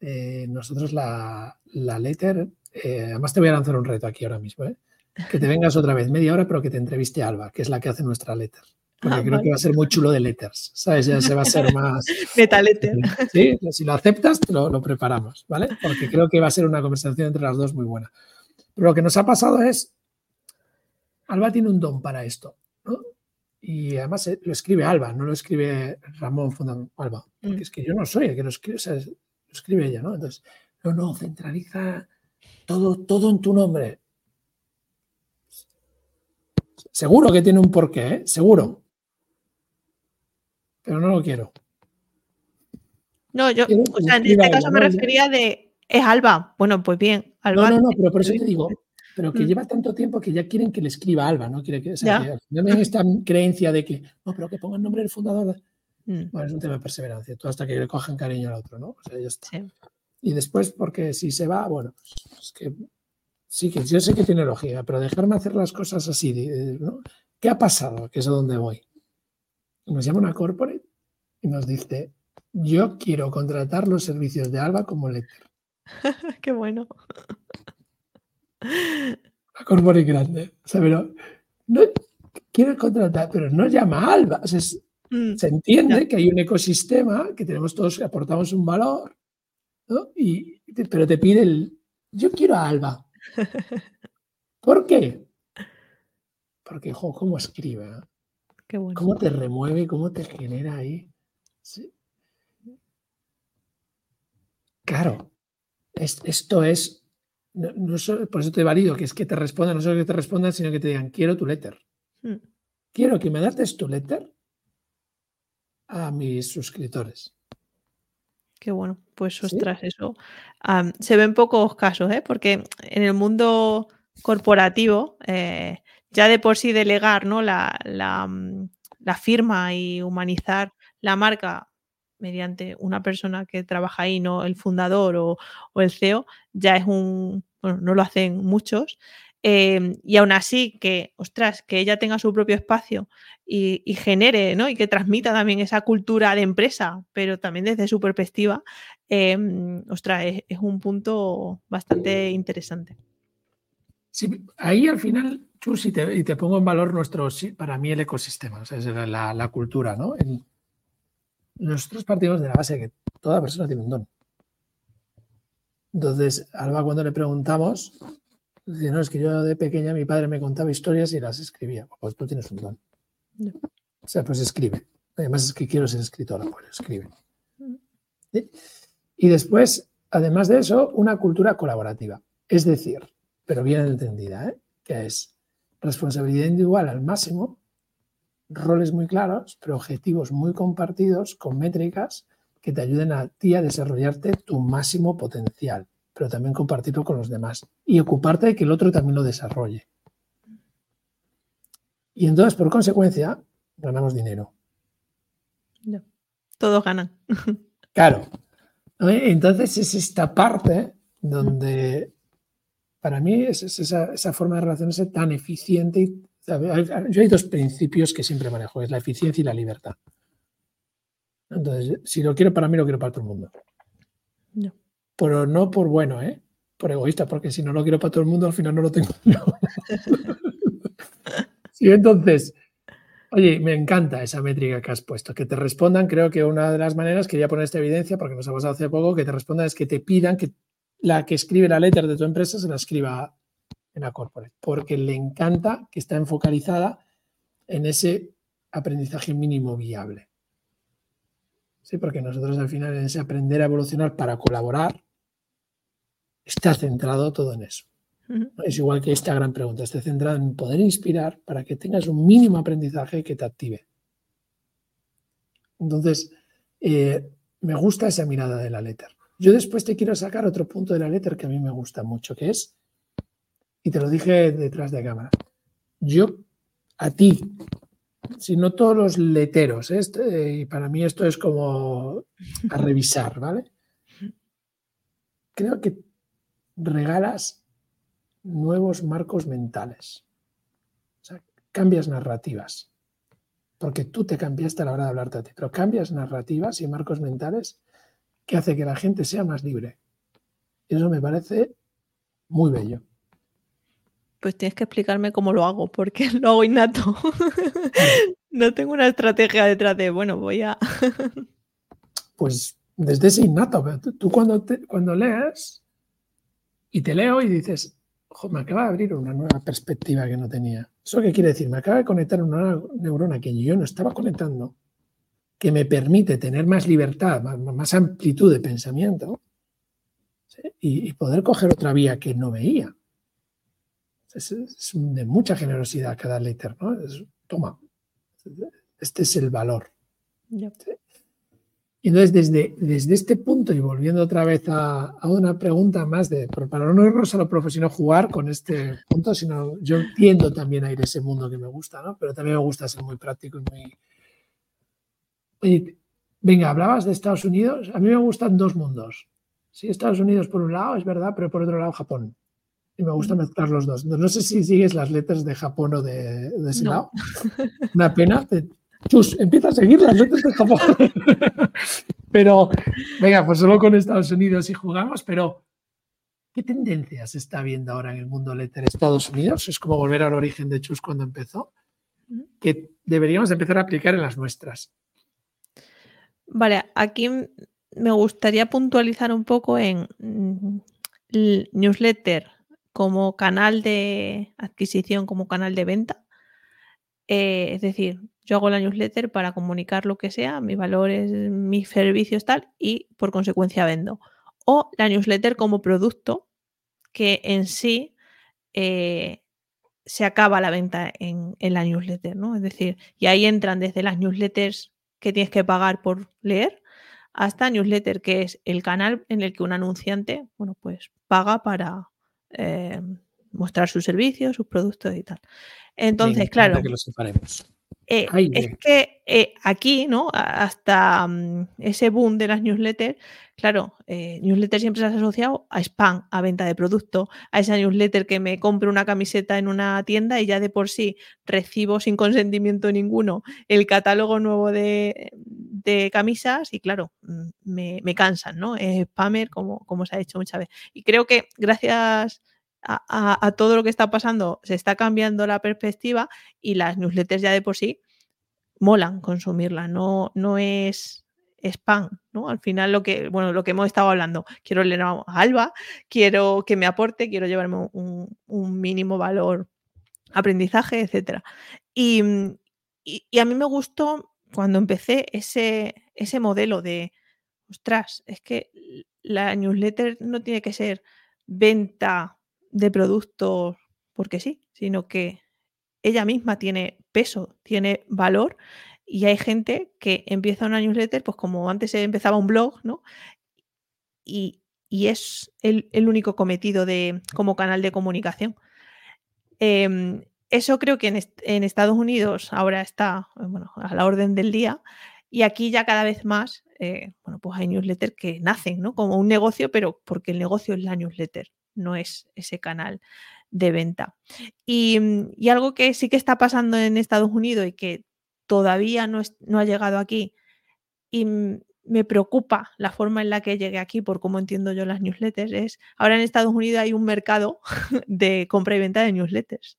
eh, nosotros la, la letter, eh, además te voy a lanzar un reto aquí ahora mismo, ¿eh? que te vengas otra vez media hora, pero que te entreviste a Alba, que es la que hace nuestra letter. Porque ah, creo que va a ser muy chulo de letters, ¿sabes? Ya se va a ser más... [laughs] Meta letter. Sí, si lo aceptas, lo, lo preparamos, ¿vale? Porque creo que va a ser una conversación entre las dos muy buena. Pero lo que nos ha pasado es, Alba tiene un don para esto, ¿no? Y además eh, lo escribe Alba, no lo escribe Ramón Fundam Alba, porque mm. es que yo no soy el que lo escribe, o sea, lo escribe ella, ¿no? Entonces, no, no, centraliza todo, todo en tu nombre. Seguro que tiene un porqué, ¿eh? seguro. Pero no lo quiero. No, yo, o sea, en este caso me refería de, es Alba. Bueno, pues bien, Alba. No, no, no, pero por eso te digo, pero que mm. lleva tanto tiempo que ya quieren que le escriba Alba, ¿no? Quiere que, o sea, esta creencia de que, no, pero que ponga el nombre del fundador. Mm. Bueno, es un tema de perseverancia, tú hasta que le cojan cariño al otro, ¿no? O sea, ya está. Y después, porque si se va, bueno, es que sí, que yo sé que tiene lógica, pero dejarme hacer las cosas así, ¿no? ¿Qué ha pasado? Que es a donde voy. Nos llama una corporate y nos dice, yo quiero contratar los servicios de Alba como letter. [laughs] Qué bueno. [laughs] La corporate grande. O sea, pero no, quiere contratar, pero no llama a Alba. Mm, se entiende que hay un ecosistema, que tenemos todos, que aportamos un valor, ¿no? y, pero te pide el, yo quiero a Alba. [laughs] ¿Por qué? Porque, jo, ¿cómo escribe? Eh? Qué bueno. ¿Cómo te remueve? ¿Cómo te genera ahí? Claro, esto es no, por eso te valido, que es que te respondan, no solo que te respondan, sino que te digan, quiero tu letter. Hmm. Quiero que me dates tu letter a mis suscriptores. Qué bueno, pues ostras, eso. se ven pocos casos, ¿eh? porque en el mundo corporativo, eh, ya de por sí delegar ¿no? la, la, mm, la firma y humanizar la marca mediante una persona que trabaja ahí, no el fundador o, el CEO, ya es un, bueno, no lo hacen muchos. Em, y aún así, que, ostras, que ella tenga su propio espacio y, genere, ¿no? Y que transmita también esa cultura de empresa, pero también desde su perspectiva, em, ostras, es, un punto bastante interesante. Sí, ahí al final, Chus, y te, pongo en valor nuestro, para mí el ecosistema, la, la, cultura, ¿no? Nosotros partimos de la base de que toda persona tiene un don. Entonces, Alba, cuando le preguntamos, dice, no, es que yo de pequeña mi padre me contaba historias y las escribía. Pues tú tienes un don. O sea, pues escribe. Además es que quiero ser escritora, pues escribe. Y después, además de eso, una cultura colaborativa. Es decir, pero bien entendida, ¿eh? que es responsabilidad individual al máximo roles muy claros, pero objetivos muy compartidos con métricas que te ayuden a ti a desarrollarte tu máximo potencial, pero también compartirlo con los demás y ocuparte de que el otro también lo desarrolle. Y entonces, por consecuencia, ganamos dinero. Todos ganan. [laughs] Claro. Entonces es esta parte donde para mí es, esa, esa, forma de relacionarse tan eficiente y yo hay dos principios que siempre manejo, es la eficiencia y la libertad. Entonces, si lo quiero para mí, lo quiero para todo el mundo. No. Pero no por bueno, ¿eh? Por egoísta, porque si no lo quiero para todo el mundo, al final no lo tengo [laughs] yo. [laughs] sí, entonces, oye, me encanta esa métrica que has puesto. Que te respondan, creo que una de las maneras, quería poner esta evidencia, porque nos ha pasado hace poco, que te respondan es que te pidan que la que escribe la letter de tu empresa se la escriba en la corporate, porque le encanta que está enfocalizada en ese aprendizaje mínimo viable. Sí, porque nosotros al final en ese aprender a evolucionar para colaborar, está centrado todo en eso. Es igual que esta gran pregunta, está centrado en poder inspirar para que tengas un mínimo aprendizaje que te active. Entonces, eh, me gusta esa mirada de la letter. Yo después te quiero sacar otro punto de la letter que a mí me gusta mucho, que es, y te lo dije detrás de cámara, yo a ti, si no todos los leteros, este, y para mí esto es como a revisar, ¿vale? Creo que regalas nuevos marcos mentales. O sea, cambias narrativas. Porque tú te cambiaste a la hora de hablarte a ti, pero cambias narrativas y marcos mentales que hace que la gente sea más libre. Eso me parece muy bello. Pues tienes que explicarme cómo lo hago, porque [laughs] lo hago innato. no tengo una estrategia detrás de, bueno, voy a... [laughs] pues desde ese innato, tú cuando, cuando lees y te leo y dices, me acaba de abrir una nueva perspectiva que no tenía. ¿Eso qué quiere decir? Me acaba de conectar una neurona que yo no estaba conectando, que me permite tener más libertad, más, amplitud de pensamiento y, poder coger otra vía que no veía. Es, de mucha generosidad cada letter, ¿no? toma, este es el valor. Y entonces, desde, desde este punto, y volviendo otra vez a, una pregunta más de, para no irnos a lo profesional, jugar con este punto, sino yo entiendo también a ir a ese mundo que me gusta, ¿no? Pero también me gusta ser muy práctico y muy... Oye, venga, hablabas de Estados Unidos, a mí me gustan dos mundos. Sí, Estados Unidos por un lado, es verdad, pero por otro lado Japón. Y me gusta mezclar los dos. No, sé si sigues las letras de Japón o de, ese lado. [laughs] Una pena, Chus, empieza a seguir las letras de Japón. [laughs] pero, venga, pues solo con Estados Unidos y jugamos, pero ¿qué tendencias está viendo ahora en el mundo letter Estados Unidos? Es como volver al origen de Chus cuando empezó, que deberíamos empezar a aplicar en las nuestras. Vale, aquí me gustaría puntualizar un poco en mm, el newsletter como canal de adquisición, como canal de venta. Eh, es decir, yo hago la newsletter para comunicar lo que sea, mis valores, mis servicios, tal, y por consecuencia vendo. O la newsletter como producto que en sí eh, se acaba la venta en, la newsletter, ¿no? Es decir, y ahí entran desde las newsletters que tienes que pagar por leer hasta newsletter, que es el canal en el que un anunciante, bueno, pues paga para eh, mostrar sus servicios, sus productos y tal. Entonces, claro. Que lo separemos. Eh, es que eh, aquí, ¿no? Hasta mm, ese boom de las newsletters, claro, eh, newsletter siempre se ha asociado a spam, a venta de producto, a esa newsletter que me compro una camiseta en una tienda y ya de por sí recibo sin consentimiento ninguno el catálogo nuevo de, camisas y claro, mm, me, cansan, ¿no? Es spammer como, como se ha dicho muchas veces. Y creo que gracias a, todo lo que está pasando, se está cambiando la perspectiva y las newsletters ya de por sí molan consumirlas, no, no es spam, ¿no? Al final lo que, bueno, lo que hemos estado hablando, quiero leer a Alba, quiero que me aporte, quiero llevarme un, mínimo valor, aprendizaje, etc. Y, y, a mí me gustó cuando empecé ese, ese modelo de, ostras, es que la newsletter no tiene que ser venta de productos porque sí, sino que ella misma tiene peso, tiene valor y hay gente que empieza una newsletter, pues como antes empezaba un blog, ¿no? Y, es el, único cometido de, como canal de comunicación. Em, eso creo que en, Estados Unidos ahora está bueno, a la orden del día y aquí ya cada vez más, eh, bueno, pues hay newsletters que nacen, ¿no? Como un negocio, pero porque el negocio es la newsletter no es ese canal de venta. Mm, y, algo que sí que está pasando en Estados Unidos y que todavía no, ha llegado aquí y me preocupa la forma en la que llegue aquí por cómo entiendo yo las newsletters es, ahora en Estados Unidos hay un mercado [laughs] de compra y venta de newsletters.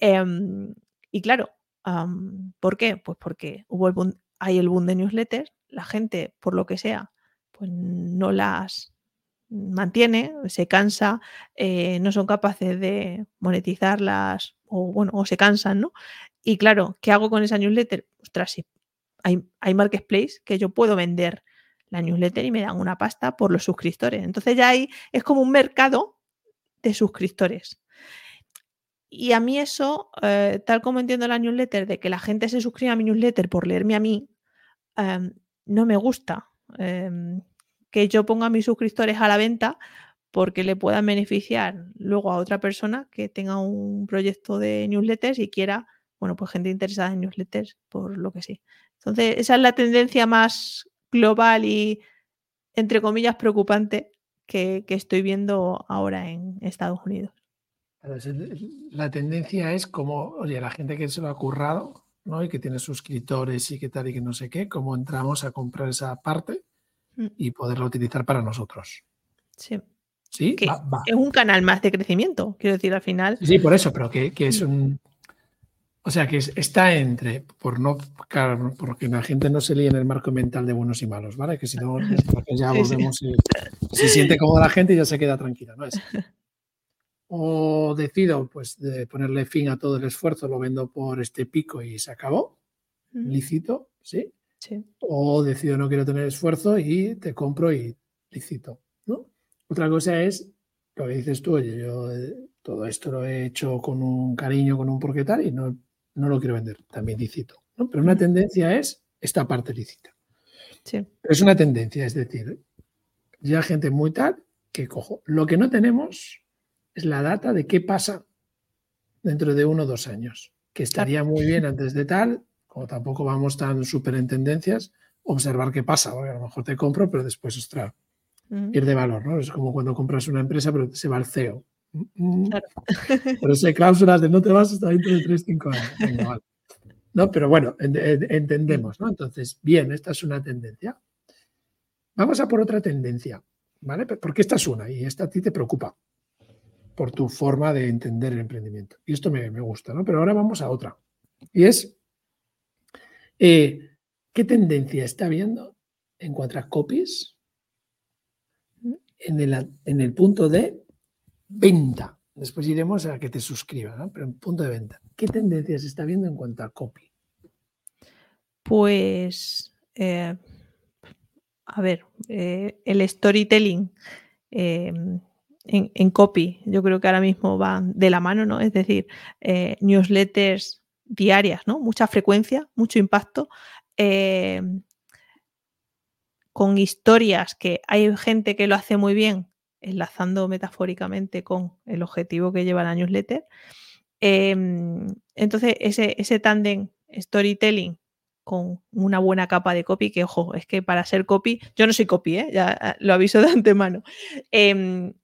Em, y claro, ¿por qué? Pues porque hay el boom de newsletters, la gente, por lo que sea, pues no las mantiene, se cansa, eh, no son capaces de monetizarlas o bueno, o se cansan, ¿no? Y claro, ¿qué hago con esa newsletter? Ostras, sí, hay, hay marketplace que yo puedo vender la newsletter y me dan una pasta por los suscriptores. Entonces ya hay, es como un mercado de suscriptores. Y a mí eso, eh, tal como entiendo la newsletter, de que la gente se suscriba a mi newsletter por leerme a mí, em, no me gusta. Em, que yo ponga a mis suscriptores a la venta porque le puedan beneficiar luego a otra persona que tenga un proyecto de newsletters y quiera, bueno, pues gente interesada en newsletters, por lo que sí. Entonces, esa es la tendencia más global y, entre comillas, preocupante que, estoy viendo ahora en Estados Unidos. La tendencia es como, oye, la gente que se lo ha currado, ¿no? Y que tiene suscriptores y que tal y que no sé qué, cómo entramos a comprar esa parte. Y poderla utilizar para nosotros. Sí. Sí, es un canal más de crecimiento, quiero decir, al final. Sí, por eso, pero que, que es mm. un, o sea que está entre, por no, porque la gente no se líe en el marco mental de buenos y malos, ¿vale? Que si no, [laughs] ya volvemos y se siente cómoda la gente y ya se queda tranquila, ¿no es? [laughs] O decido, pues, de ponerle fin a todo el esfuerzo, lo vendo por este pico y se acabó, lícito, ¿sí? Sí. O decido no quiero tener esfuerzo y te compro y lícito, ¿no? Otra cosa es lo que dices tú, oye, yo eh, todo esto lo he hecho con un cariño, con un porqué tal y no no lo quiero vender, también lícito. ¿no? Pero una tendencia es esta parte lícita. Sí. Es una tendencia, es decir, ya gente muy tal que cojo. Lo que no tenemos es la data de qué pasa dentro de uno o dos años, que estaría muy bien antes de tal, como tampoco vamos tan súper en tendencias, observar qué pasa, porque a lo mejor te compro, pero después, ostras, pierde valor, ¿no? Es como cuando compras una empresa, pero se va al CEO. Claro. [laughs] Pero sé cláusulas de no te vas hasta dentro de 3, 5 años. No, pero bueno, entendemos, ¿no? Entonces, bien, esta es una tendencia. Vamos a por otra tendencia, ¿vale? Porque esta es una y esta a ti te preocupa por tu forma de entender el emprendimiento. Y esto me, gusta, ¿no? Pero ahora vamos a otra. Y es, eh, ¿qué tendencia está habiendo en cuanto a copies en el, punto de venta. Después iremos a que te suscriban, ¿no? pero en punto de venta. ¿Qué tendencias está viendo en cuanto a copy? Pues, eh, a ver, eh, el storytelling em, en, copy, yo creo que ahora mismo van de la mano, ¿no? Es decir, newsletters diarias, ¿no? Mucha frecuencia, mucho impacto. Em, con historias que hay gente que lo hace muy bien enlazando metafóricamente con el objetivo que lleva la newsletter. Em, entonces, ese, ese tándem storytelling con una buena capa de copy, que ojo, es que para ser copy, yo no soy copy, ¿eh? ya ah, lo aviso de antemano. Em,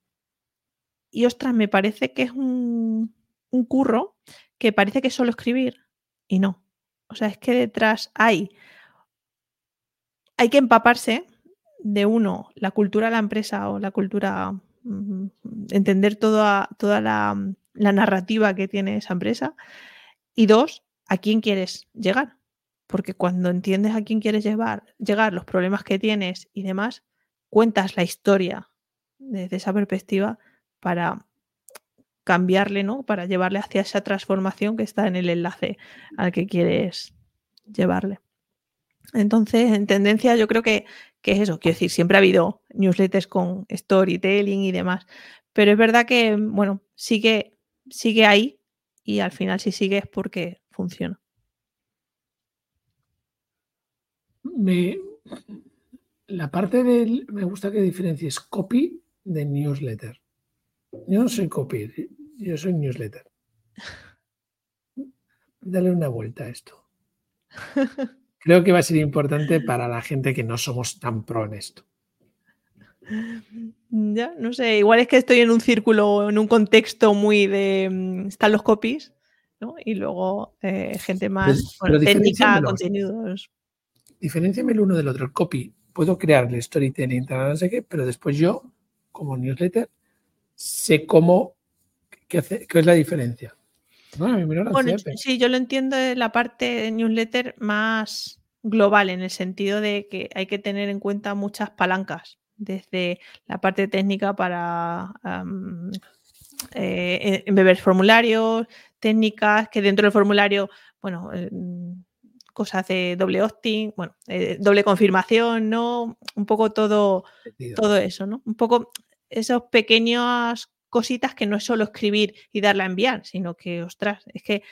y ostras, me parece que es un, un curro que parece que es solo escribir y no. O sea, es que detrás hay, hay que empaparse de uno, la cultura de la empresa o la cultura, mm, entender toda, toda la, narrativa que tiene esa empresa. Y dos, a quién quieres llegar. Porque cuando entiendes a quién quieres llevar, llegar, los problemas que tienes y demás, cuentas la historia desde esa perspectiva para cambiarle, ¿no? Para llevarle hacia esa transformación que está en el enlace al que quieres llevarle. Entonces, en tendencia, yo creo que, es eso. Quiero decir, siempre ha habido newsletters con storytelling y demás. Pero es verdad que, bueno, sigue, sigue ahí y al final, si sigue, es porque funciona. la parte del. Me gusta que diferencies copy de newsletter. Yo no soy copy, yo soy newsletter. Dale una vuelta a esto. [laughs] creo que va a ser importante para la gente que no somos tan pro en esto. Ya, no sé, igual es que estoy en un círculo, en un contexto muy de. Mm, están los copies, ¿no? Y luego eh, gente más técnica, contenidos. Diferenciame el uno del otro. El copy, puedo crear el storytelling, no sé qué, pero después yo, como newsletter, sé cómo, qué, qué es la diferencia. Bueno, sí, yo lo entiendo de la parte newsletter más global, en el sentido de que hay que tener en cuenta muchas palancas desde la parte técnica para eh, embeber formularios, técnicas, que dentro del formulario, bueno, eh, cosas de doble opting, bueno, eh, doble confirmación, ¿no? Un poco todo, todo eso, ¿no? Un poco esas pequeñas cositas que no es solo escribir y darla a enviar, sino que, ostras, es que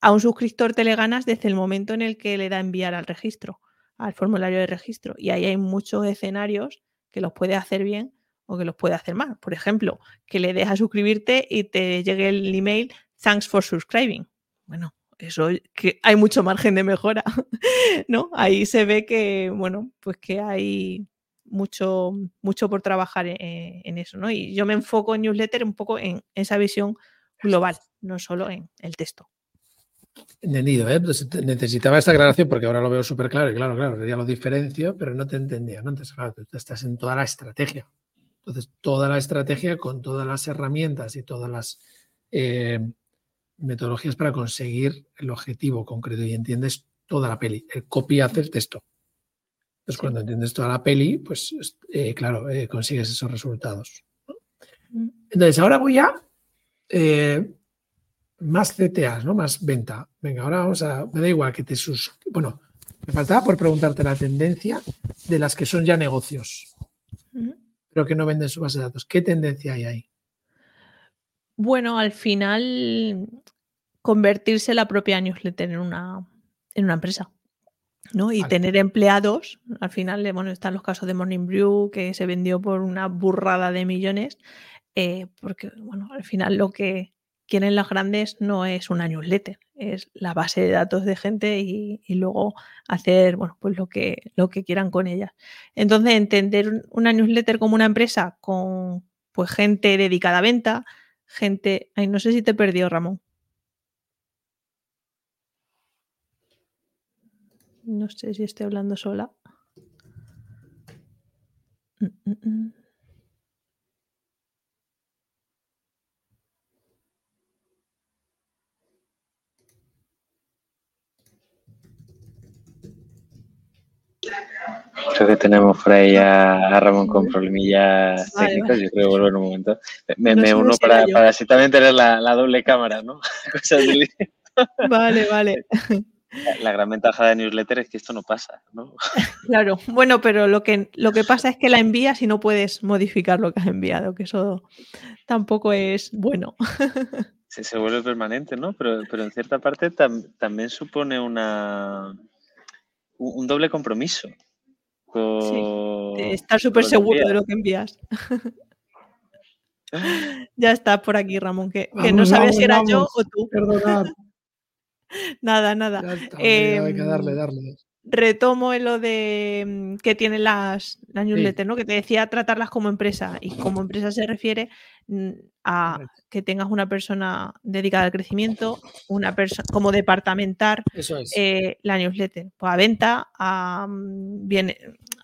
a un suscriptor te le ganas desde el momento en el que le da enviar al registro, al formulario de registro. Y ahí hay muchos escenarios que los puede hacer bien o que los puede hacer mal. Por ejemplo, que le dejas suscribirte y te llegue el email thanks for subscribing. Bueno, eso que hay mucho margen de mejora, [laughs] ¿no? Ahí se ve que, bueno, pues que hay mucho, mucho por trabajar e, en, eso, ¿no? Y yo me enfoco en newsletter un poco en esa visión global, no solo en el texto. Entendido, ¿eh? Pues necesitaba esta aclaración porque ahora lo veo súper claro y claro, claro, ya lo diferencio, pero no te entendía, ¿no? Entonces, claro, tú estás en toda la estrategia. Entonces, toda la estrategia con todas las herramientas y todas las eh, metodologías para conseguir el objetivo concreto y entiendes toda la peli. El copy hace el texto. Entonces, cuando entiendes toda la peli, pues eh, claro, eh, consigues esos resultados. Entonces, ahora voy a eh, más CTAs, ¿no? Más venta. Venga, ahora vamos a. Me da igual que te sus. Bueno, me faltaba por preguntarte la tendencia de las que son ya negocios, pero que no venden su base de datos. ¿Qué tendencia hay ahí? Bueno, al final convertirse la propia newsletter en una, en una empresa. ¿No? Y tener empleados, al final, bueno, están los casos de Morning Brew, que se vendió por una burrada de millones, eh, porque, bueno, al final lo que quieren las grandes no es una newsletter, es la base de datos de gente y, luego hacer, bueno, pues lo que, lo que quieran con ellas. Entonces, entender una newsletter como una empresa con, pues, gente dedicada a venta, gente. Ay, no sé si te perdió, Ramón. No sé si estoy hablando sola. Mm, mm, mm. Creo que tenemos por ahí a, Ramón con problemillas técnicos. Yo creo que vuelvo en un momento. Me, uno para, para, así también tener la, doble cámara, ¿no? [laughs] vale, vale. [laughs] La, gran ventaja de newsletter es que esto no pasa, ¿no? [laughs] Claro, bueno, pero lo que, lo que pasa es que la envías y no puedes modificar lo que has enviado, que eso tampoco es bueno. [laughs] Se, se vuelve permanente, ¿no? Pero, pero en cierta parte también supone una un doble compromiso. estar súper seguro de lo que envías. [laughs] ya está por aquí, Ramón, que, no sabes si era yo o tú. Perdonad. [laughs] nada, nada. hay que darle, em, darle. retomo en lo de mm, que tienen las, las newsletters, ¿no? Que te decía tratarlas como empresa y como empresa se refiere mm, a que tengas una persona dedicada al crecimiento, una persona como departamentar eh, la newsletter, pues a venta, a, mm,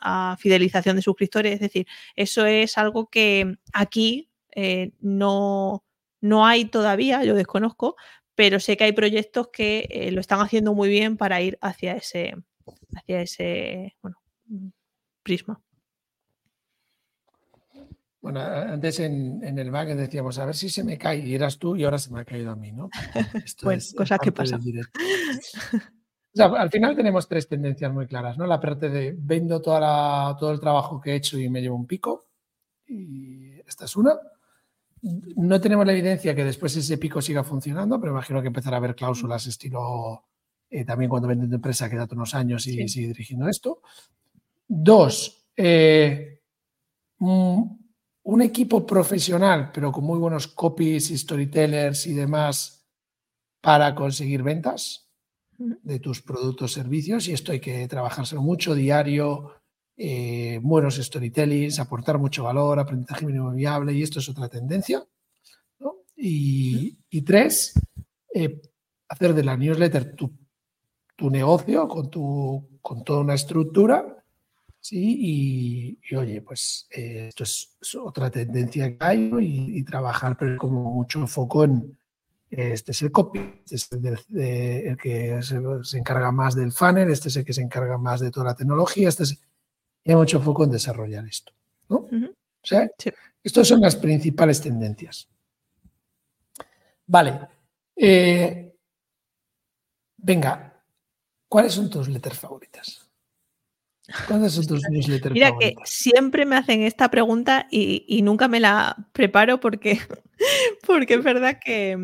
a fidelización de suscriptores, es decir, eso es algo que aquí eh, no, no hay todavía, yo desconozco, pero sé que hay proyectos que eh, lo están haciendo muy bien para ir hacia ese, hacia ese bueno, prisma. Bueno, antes en, el back decíamos, a ver si se me cae, y eras tú y ahora se me ha caído a mí, ¿no? [laughs] Esto pues, cosas que pasan. [laughs] al final tenemos tres tendencias muy claras, ¿no? La parte de vendo toda todo el trabajo que he hecho y me llevo un pico, y esta es una. No tenemos la evidencia que después ese pico siga funcionando, pero imagino que empezará a haber cláusulas estilo eh, también cuando vende tu empresa quédate unos años y sigue dirigiendo esto. Dos, eh, un, equipo profesional, pero con muy buenos copies, storytellers y demás para conseguir ventas de tus productos, servicios. Y esto hay que trabajárselo mucho, diario, eh, buenos storytellings, aportar mucho valor, aprendizaje mínimo viable, y esto es otra tendencia. Y, tres, hacer de la newsletter tu tu negocio, con, tu, con toda una estructura. Sí, y, oye, pues eh, esto es, otra tendencia que hay y, trabajar pero como mucho foco en este es el copy, este es el, que se, encarga más del funnel, este es el que se encarga más de toda la tecnología, este es, hay mucho foco en desarrollar esto. ¿no? O sea, estas son las principales tendencias. Vale. Eh, venga, ¿cuáles son tus letras favoritas? ¿Cuáles son tus newsletters Mira que siempre me hacen esta pregunta y, nunca me la preparo porque, [laughs] porque es verdad que,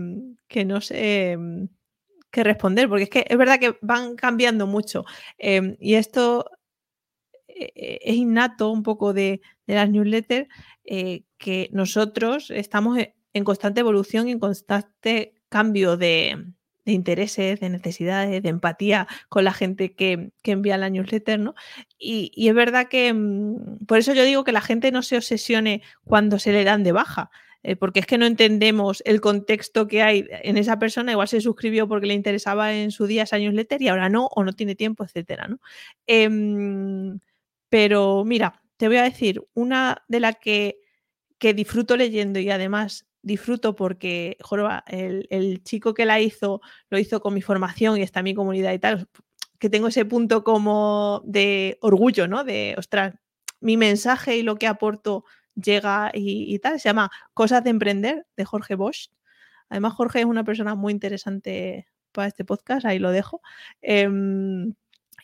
no sé mm, qué responder, porque es que es verdad que van cambiando mucho. Em, y esto es innato un poco de, las newsletters, eh, que nosotros estamos e, en constante evolución y en constante cambio de, de intereses, de necesidades, de empatía con la gente que, envía la newsletter, ¿no? Y, es verdad que mm, por eso yo digo que la gente no se obsesione cuando se le dan de baja. Eh, porque es que no entendemos el contexto que hay en esa persona, igual se suscribió porque le interesaba en su día esa newsletter y ahora no, o no tiene tiempo, etcétera, ¿no? Em, pero mira, te voy a decir, una de las que, que disfruto leyendo y además disfruto porque, joroba, el, chico que la hizo lo hizo con mi formación y está mi comunidad y tal, que tengo ese punto como de orgullo, ¿no? De, ostras, mi mensaje y lo que aporto llega y, tal. Se llama Cosas de Emprender de Jorge Bosch. Además, Jorge es una persona muy interesante para este podcast, ahí lo dejo. Em,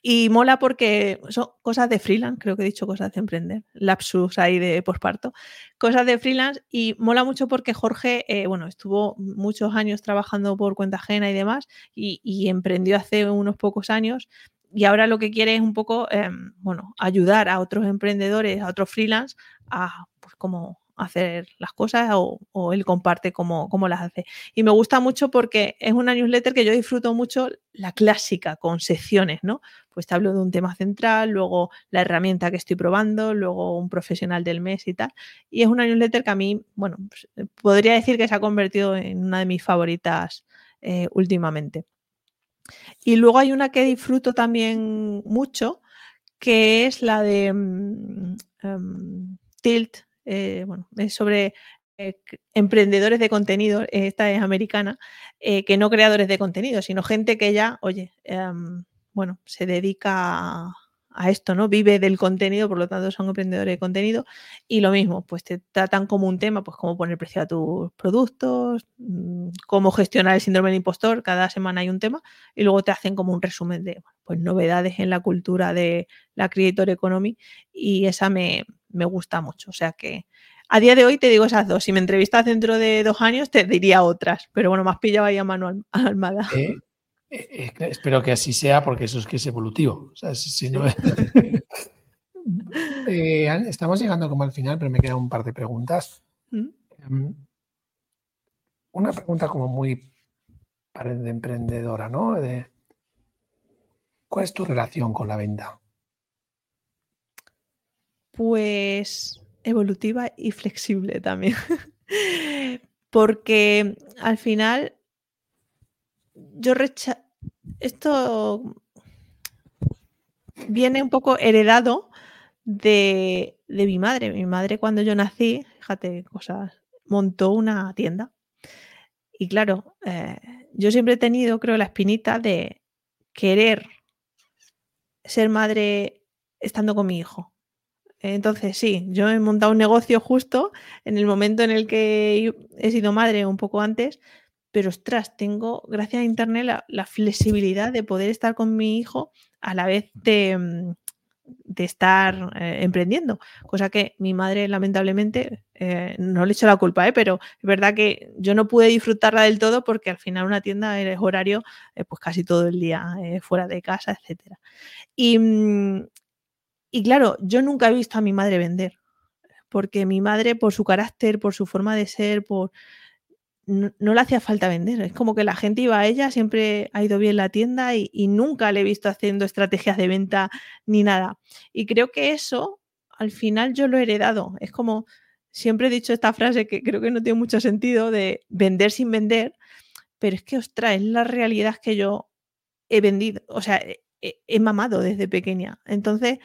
y mola porque son cosas de freelance, creo que he dicho cosas de emprender, lapsus ahí de posparto, cosas de freelance y mola mucho porque Jorge, eh, bueno, estuvo muchos años trabajando por cuenta ajena y demás y, emprendió hace unos pocos años y ahora lo que quiere es un poco, em, bueno, ayudar a otros emprendedores, a otros freelance a, pues como hacer las cosas o, él comparte cómo, cómo, las hace. Y me gusta mucho porque es una newsletter que yo disfruto mucho la clásica con secciones, ¿no? Pues te hablo de un tema central, luego la herramienta que estoy probando, luego un profesional del mes y tal. Y es una newsletter que a mí, bueno, pues, eh, podría decir que se ha convertido en una de mis favoritas eh, últimamente. Y luego hay una que disfruto también mucho, que es la de mm, em, Tilt eh, bueno, es sobre eh, emprendedores de contenido, esta es americana, eh, que no creadores de contenido, sino gente que ya, oye, em, bueno, se dedica a, esto, ¿no? Vive del contenido, por lo tanto son emprendedores de contenido y lo mismo, pues te tratan como un tema, pues cómo poner precio a tus productos, mm, cómo gestionar el síndrome del impostor, cada semana hay un tema y luego te hacen como un resumen de pues, novedades en la cultura de la Creator Economy y esa me, me gusta mucho. O sea que a día de hoy te digo esas dos. Si me entrevistas dentro de dos años, te diría otras. Pero bueno, me has pillado ahí a mano Almada. Eh, eh, eh, espero que así sea, porque eso es que es evolutivo. [laughs] estamos llegando como al final, pero me quedan un par de preguntas. ¿Mm? Em, una pregunta como muy de emprendedora, ¿no? ¿Cuál es tu relación con la venta? Pues evolutiva y flexible también. [laughs] Porque al final yo rechazo. Esto viene un poco heredado de, mi madre. Mi madre cuando yo nací, fíjate, cosas, montó una tienda. Y claro, eh, yo siempre he tenido, creo, la espinita de querer ser madre estando con mi hijo. Entonces, sí, yo he montado un negocio justo en el momento en el que he sido madre un poco antes, pero ostras, tengo, gracias a Internet, la, flexibilidad de poder estar con mi hijo a la vez de, mm, estar eh, emprendiendo, cosa que mi madre lamentablemente eh, no le echo la culpa, ¿eh? pero es verdad que yo no pude disfrutarla del todo porque al final una tienda es horario pues casi todo el día fuera de casa, etc. Y, mm, y claro, yo nunca he visto a mi madre vender, porque mi madre, por su carácter, por su forma de ser, por no, le hacía falta vender. Es como que la gente iba a ella, siempre ha ido bien la tienda y, nunca le he visto haciendo estrategias de venta ni nada. Y creo que eso, al final, yo lo he heredado. Es como, siempre he dicho esta frase que creo que no tiene mucho sentido de vender sin vender, pero es que, ostras, es la realidad que yo he vendido, o sea, he mamado desde pequeña. Entonces,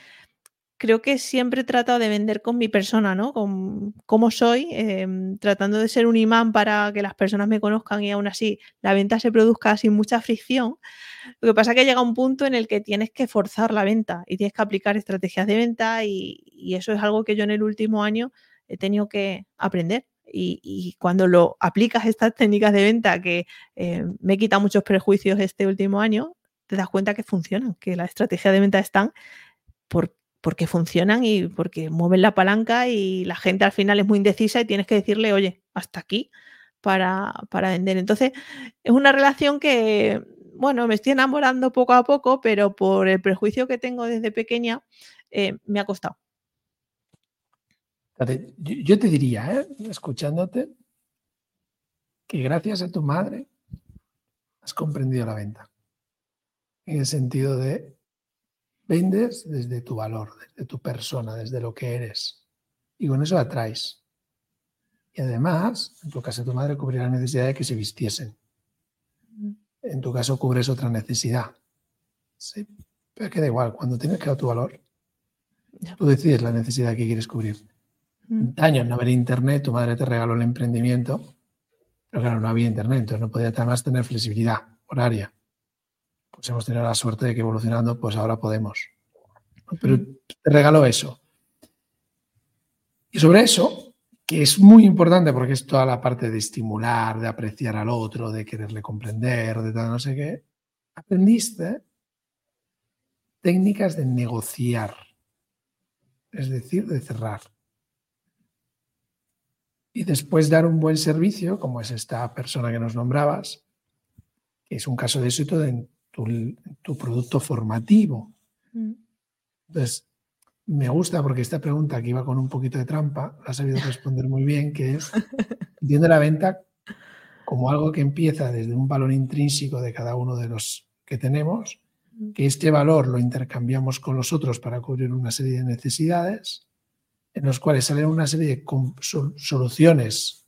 creo que siempre he tratado de vender con mi persona, ¿no? Con cómo soy, em, tratando de ser un imán para que las personas me conozcan y aún así la venta se produzca sin mucha fricción. Lo que pasa es que llega un punto en el que tienes que forzar la venta y tienes que aplicar estrategias de venta y, eso es algo que yo en el último año he tenido que aprender. Y, cuando lo aplicas estas técnicas de venta que eh, me quita muchos prejuicios este último año, te das cuenta que funcionan, que la estrategia de venta están por, porque funcionan y porque mueven la palanca y la gente al final es muy indecisa y tienes que decirle, oye, hasta aquí para, para vender. Entonces, es una relación que, bueno, me estoy enamorando poco a poco, pero por el prejuicio que tengo desde pequeña, eh, me ha costado. Yo te diría, ¿eh? escuchándote, que gracias a tu madre has comprendido la venta. En el sentido de Vendes desde tu valor, desde tu persona, desde lo que eres. Y con eso atraes. Y además, en tu caso, tu madre cubrirá la necesidad de que se vistiesen. En tu caso, cubres otra necesidad. Sí, pero queda igual. Cuando tienes que dar tu valor, tú decides la necesidad que quieres cubrir. Años no haber internet, tu madre te regaló el emprendimiento, pero claro, no había internet, entonces no podía además tener flexibilidad horaria pues hemos tenido la suerte de que evolucionando, pues ahora podemos. Pero te regalo eso. Y sobre eso, que es muy importante porque es toda la parte de estimular, de apreciar al otro, de quererle comprender, de tal, no sé qué, aprendiste técnicas de negociar, es decir, de cerrar. Y después dar un buen servicio, como es esta persona que nos nombrabas, que es un caso de éxito de tu, producto formativo. Mm. Entonces, me gusta porque esta pregunta que iba con un poquito de trampa, la ha sabido responder muy bien, que es, [laughs] entiende la venta como algo que empieza desde un valor intrínseco de cada uno de los que tenemos, mm. que este valor lo intercambiamos con los otros para cubrir una serie de necesidades, en los cuales salen una serie de soluciones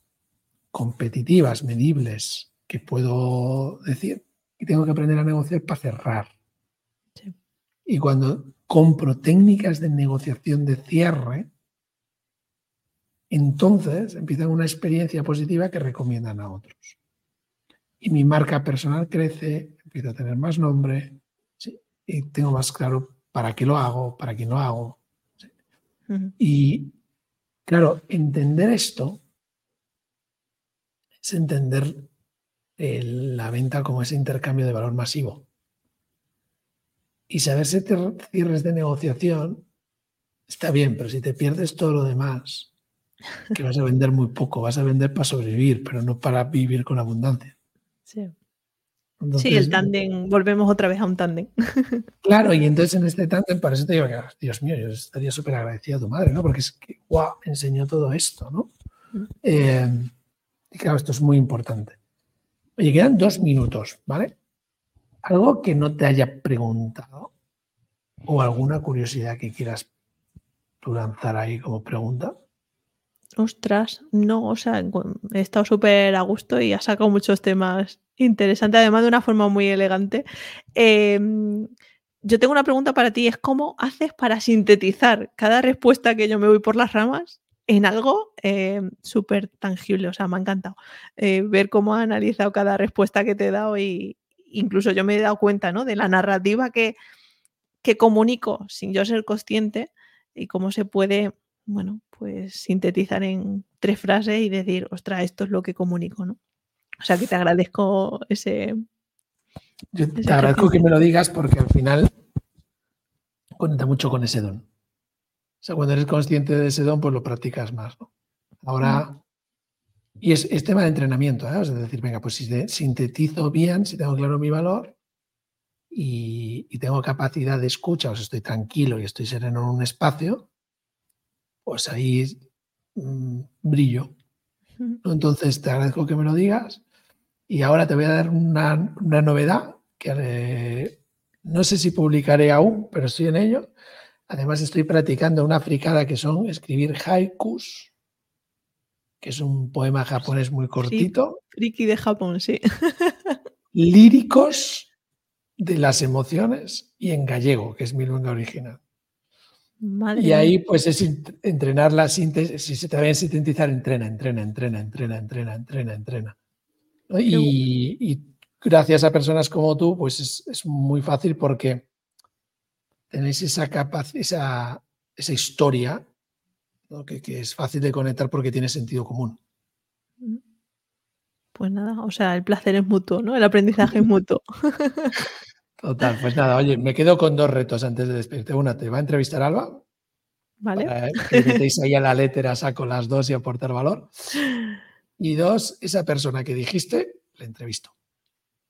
competitivas, medibles, que puedo decir, y tengo que aprender a negociar para cerrar. Y cuando compro técnicas de negociación de cierre, entonces empieza una experiencia positiva que recomiendan a otros. Y mi marca personal crece, empiezo a tener más nombre y tengo más claro para qué lo hago, para qué lo hago. Y claro, entender esto es entender la venta como ese intercambio de valor masivo. Y saberse cierres de negociación está bien, pero si te pierdes todo lo demás, que vas a vender muy poco, vas a vender para sobrevivir, pero no para vivir con abundancia. Sí. sí, el tándem, volvemos otra vez a un tándem. [laughs] Claro, y entonces en este tándem, para eso te digo que, Dios mío, yo estaría súper agradecido a tu madre, ¿no? Porque es que, guau, me enseñó todo esto, ¿no? Mm. Eh, y claro, esto es muy importante. Oye, quedan dos minutos, ¿vale? Algo que no te haya preguntado o alguna curiosidad que quieras tú lanzar ahí como pregunta. Ostras, no, o sea, he estado súper a gusto y ha sacado muchos temas interesantes, además de una forma muy elegante. Em, yo tengo una pregunta para ti, es cómo haces para sintetizar cada respuesta que yo me voy por las ramas en algo eh, súper tangible. O sea, me ha encantado eh, ver cómo ha analizado cada respuesta que te he dado y incluso yo me he dado cuenta ¿no? de la narrativa que, que comunico sin yo ser consciente y cómo se puede, bueno, pues sintetizar en tres frases y decir, ostras, esto es lo que comunico, ¿no? O sea, que te agradezco ese... Yo te agradezco que me lo digas porque al final cuenta mucho con ese don. O sea, cuando eres consciente de ese don, pues lo practicas más. ¿no? Ahora, y es, tema de entrenamiento, ¿eh? es decir, venga, pues si sintetizo bien, si tengo claro mi valor y, tengo capacidad de escucha, o sea, estoy tranquilo y estoy sereno en un espacio, pues ahí mm, brillo. Entonces, te agradezco que me lo digas y ahora te voy a dar una, novedad que eh, no sé si publicaré aún, pero estoy en ello Además estoy practicando una fricada que son escribir haikus, que es un poema japonés muy cortito. friki de Japón, sí. líricos de las emociones y en gallego, que es mi lengua original. y ahí pues es entrenar la síntesis, si se te va a sintetizar, entrena, entrena, entrena, entrena, entrena, entrena, entrena. Y, gracias a personas como tú, pues es, muy fácil porque tenéis esa capacidad, esa, historia que, que, es fácil de conectar porque tiene sentido común. Pues nada, o sea, el placer es mutuo, ¿no? El aprendizaje es mutuo. [laughs] Total, pues nada, oye, me quedo con dos retos antes de despedirte. Una, te va a entrevistar Alba. Vale. Para que metéis ahí a la letra, saco las dos y aportar valor. [laughs] Y dos, esa persona que dijiste, le entrevisto.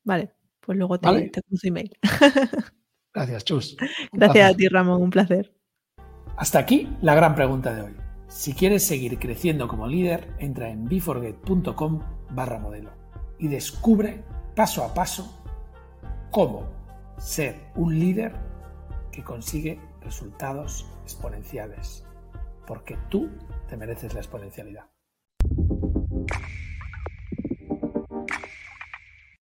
Vale, pues luego te, ¿Vale? te email. [laughs] Gracias, Chus. Gracias a ti, Ramón, un placer. Hasta aquí la gran pregunta de hoy. Si quieres seguir creciendo como líder, entra en beforget.com barra modelo y descubre paso a paso cómo ser un líder que consigue resultados exponenciales, porque tú te mereces la exponencialidad.